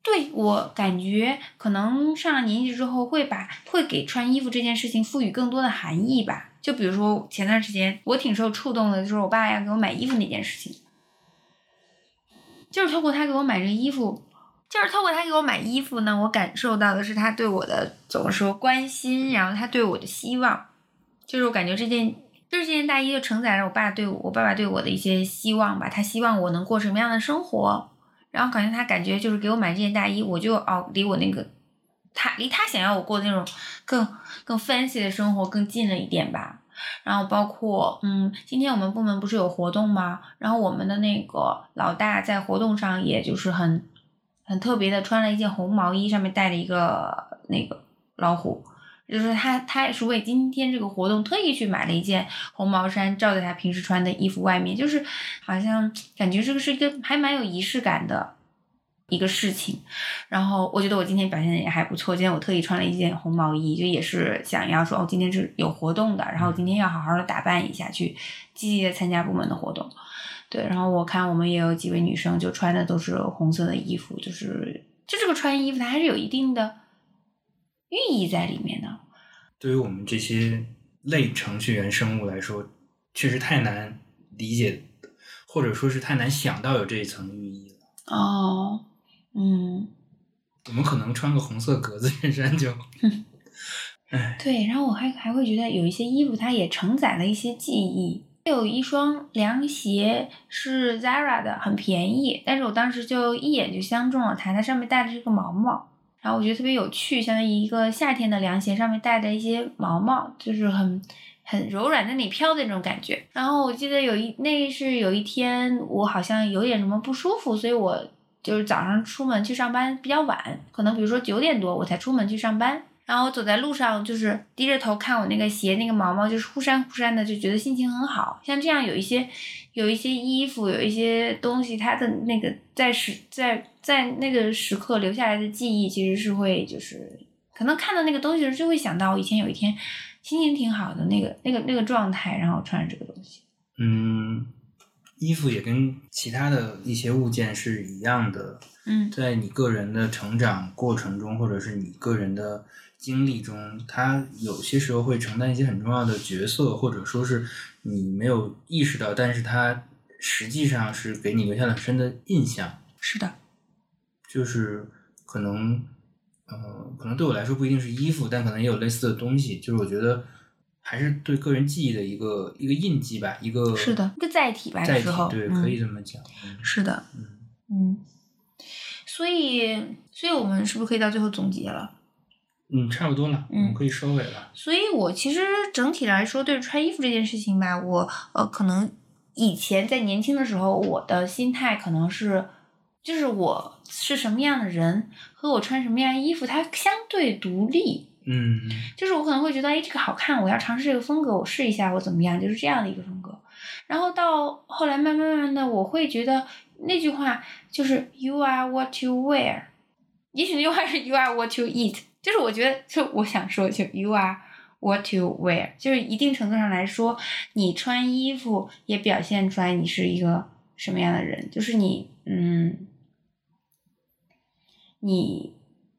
对我感觉可能上了年纪之后，会把会给穿衣服这件事情赋予更多的含义吧。就比如说前段时间我挺受触动的，就是我爸要给我买衣服那件事情，就是透过他给我买这衣服，就是透过他给我买衣服呢，我感受到的是他对我的怎么说关心，然后他对我的希望，就是我感觉这件就是这件大衣就承载了我爸对我我爸爸对我的一些希望吧，他希望我能过什么样的生活，然后感觉他感觉就是给我买这件大衣，我就哦离我那个他离他想要我过的那种更更 fancy 的生活更近了一点吧。然后包括嗯，今天我们部门不是有活动吗？然后我们的那个老大在活动上，也就是很很特别的穿了一件红毛衣，上面带了一个那个老虎，就是他他也是为今天这个活动特意去买了一件红毛衫，罩在他平时穿的衣服外面，就是好像感觉这个是一个还蛮有仪式感的一个事情。然后我觉得我今天表现的也还不错，今天我特意穿了一件红毛衣，就也是想要说哦，今天是有活动的，然后今天要好好的打扮一下，去积极的参加部门的活动。对，然后我看我们也有几位女生就穿的都是红色的衣服，就是就这个穿衣服它还是有一定的寓意在里面的。
对于我们这些类程序员生物来说，确实太难理解，或者说是太难想到有这一层寓意了。
哦，嗯，
我们可能穿个红色格子衬衫就，<laughs> 哎，
对，然后我还还会觉得有一些衣服它也承载了一些记忆。有一双凉鞋是 Zara 的，很便宜，但是我当时就一眼就相中了它，它上面戴的是个毛毛，然后我觉得特别有趣，相当于一个夏天的凉鞋，上面带着一些毛毛，就是很很柔软在那里飘的那种感觉。然后我记得有一那是有一天我好像有点什么不舒服，所以我就是早上出门去上班比较晚，可能比如说九点多我才出门去上班。然后我走在路上，就是低着头看我那个鞋，那个毛毛就是忽闪忽闪的，就觉得心情很好。像这样有一些有一些衣服，有一些东西，它的那个在时在在那个时刻留下来的记忆，其实是会就是可能看到那个东西的时候，就会想到我以前有一天心情挺好的那个那个那个状态，然后穿着这个东西。
嗯，衣服也跟其他的一些物件是一样的，
嗯
在你个人的成长过程中，或者是你个人的经历中，它有些时候会承担一些很重要的角色，或者说是你没有意识到，但是它实际上是给你留下了很深的印象。
是的，
就是可能，呃，可能对我来说不一定是衣服，但可能也有类似的东西。就是我觉得还是对个人记忆的一个一个印记吧，一个
是的，一个载体吧，有
载体，对，
嗯
可以这么讲。嗯
是的，
嗯
嗯，所以，所以我们是不是可以到最后总结了？
嗯，差不多了，我
嗯
们可以收尾了。
所以我其实整体来说，对穿衣服这件事情吧，我呃可能以前在年轻的时候，我的心态可能是，就是我是什么样的人和我穿什么样的衣服，它相对独立。
嗯
就是我可能会觉得，哎，这个好看，我要尝试这个风格，我试一下，我怎么样，就是这样的一个风格。然后到后来，慢慢慢慢的，我会觉得那句话就是 “You are what you wear”，也许那句话是 “You are what you eat”，就是我觉得，就我想说，就 “You are what you wear”，就是一定程度上来说，你穿衣服也表现出来你是一个什么样的人，就是你，嗯，你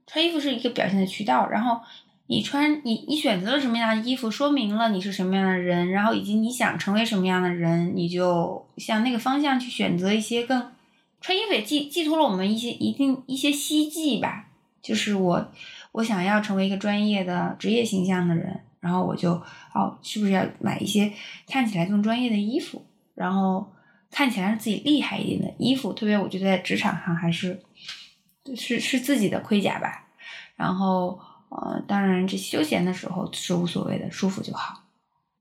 穿衣服是一个表现的渠道，然后。你穿你你选择了什么样的衣服，说明了你是什么样的人，然后以及你想成为什么样的人，你就向那个方向去选择一些更穿衣服也寄寄托了我们一些一定一些希冀吧，就是我我想要成为一个专业的职业形象的人，然后我就哦是不是要买一些看起来更专业的衣服，然后看起来让自己厉害一点的衣服，特别我觉得在职场上还是是是自己的盔甲吧，然后。呃，当然，这休闲的时候是无所谓的，舒服就好。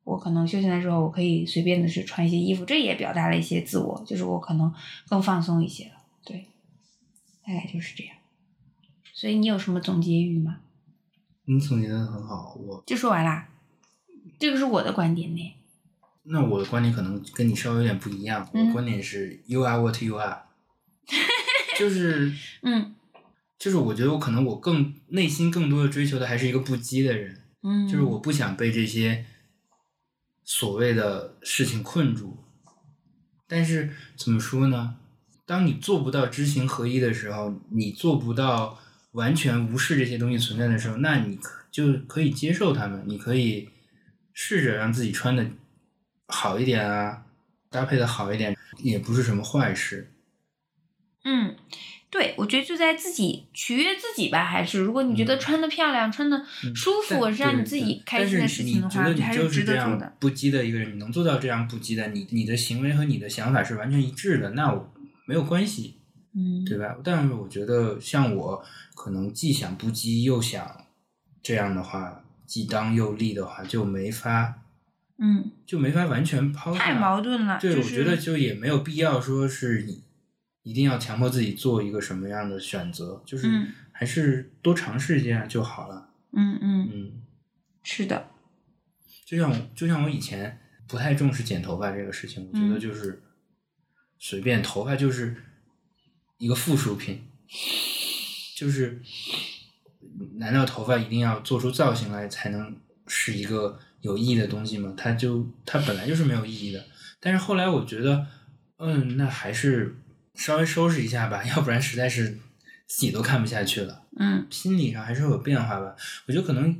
我可能休闲的时候，我可以随便的去穿一些衣服，这也表达了一些自我，就是我可能更放松一些了。对，大概就是这样。所以你有什么总结语吗？
你总结的很好，我
就说完啦。这个是我的观点呢。
那我的观点可能跟你稍微有点不一样。我的观点是，You are what you are。<laughs> 就是
嗯，
就是我觉得我可能我更内心更多的追求的还是一个不羁的人。
嗯，
就是我不想被这些所谓的事情困住。但是怎么说呢？当你做不到知行合一的时候，你做不到完全无视这些东西存在的时候，那你可就可以接受他们，你可以试着让自己穿的好一点啊，搭配的好一点，也不是什么坏事。
嗯，对，我觉得就在自己取悦自己吧，还是如果你觉得穿的漂亮、穿的舒服是让你自己开心的事情的话，还
是
值得做的。
不羁的一个人，你能做到这样不羁的，你你的行为和你的想法是完全一致的，那我没有关系，
嗯，
对吧？但是我觉得像我可能既想不羁又想这样的话，既当又立的话，就没法，
嗯，
就没法完全抛
太矛盾了。
对，
我
觉得就也没有必要说是你。一定要强迫自己做一个什么样的选择，就是还是多尝试一下就好了。
嗯
嗯嗯，
是的。
就像就像我以前不太重视剪头发这个事情，我觉得就是随便头发就是一个附属品，就是难道头发一定要做出造型来才能是一个有意义的东西吗？它就它本来就是没有意义的。但是后来我觉得，嗯，那还是。稍微收拾一下吧，要不然实在是自己都看不下去了。
嗯，
心理上还是会有变化吧。我觉得可能，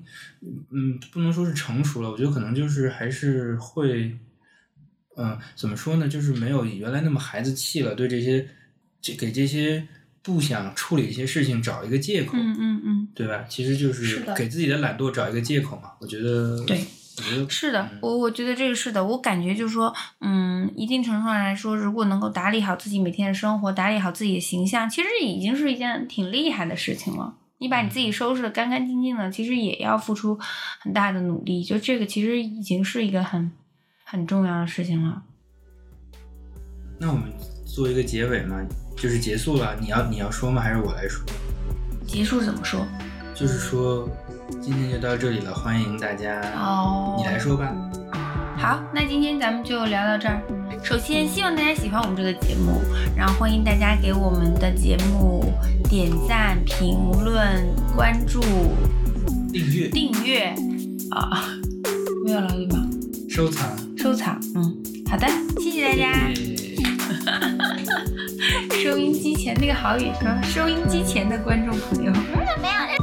嗯，不能说是成熟了，我觉得可能就是还是会，嗯，怎么说呢？就是没有原来那么孩子气了，对这些，这给这些不想处理一些事情找一个借口。
嗯嗯嗯，
对吧？其实就是给自己的懒惰找一个借口嘛。我觉得
对。是的，我我觉得这个是的，我感觉就是说，嗯，一定程度上来说，如果能够打理好自己每天的生活，打理好自己的形象，其实已经是一件挺厉害的事情了。你把你自己收拾的干干净净的，其实也要付出很大的努力。就这个，其实已经是一个很很重要的事情了。
那我们做一个结尾嘛，就是结束了，你要你要说吗？还是我来说？
结束怎么说？
就是说。今天就到这里了，欢迎大家。
哦，
你来说吧。
好，那今天咱们就聊到这儿。首先，希望大家喜欢我们这个节目，然后欢迎大家给我们的节目点赞、评论、关注、
订阅、
订阅啊，没有了对吧？
收藏、
收藏。嗯，好的，谢谢大家。收音机前那个好雨说，收音机前的观众朋友。没有。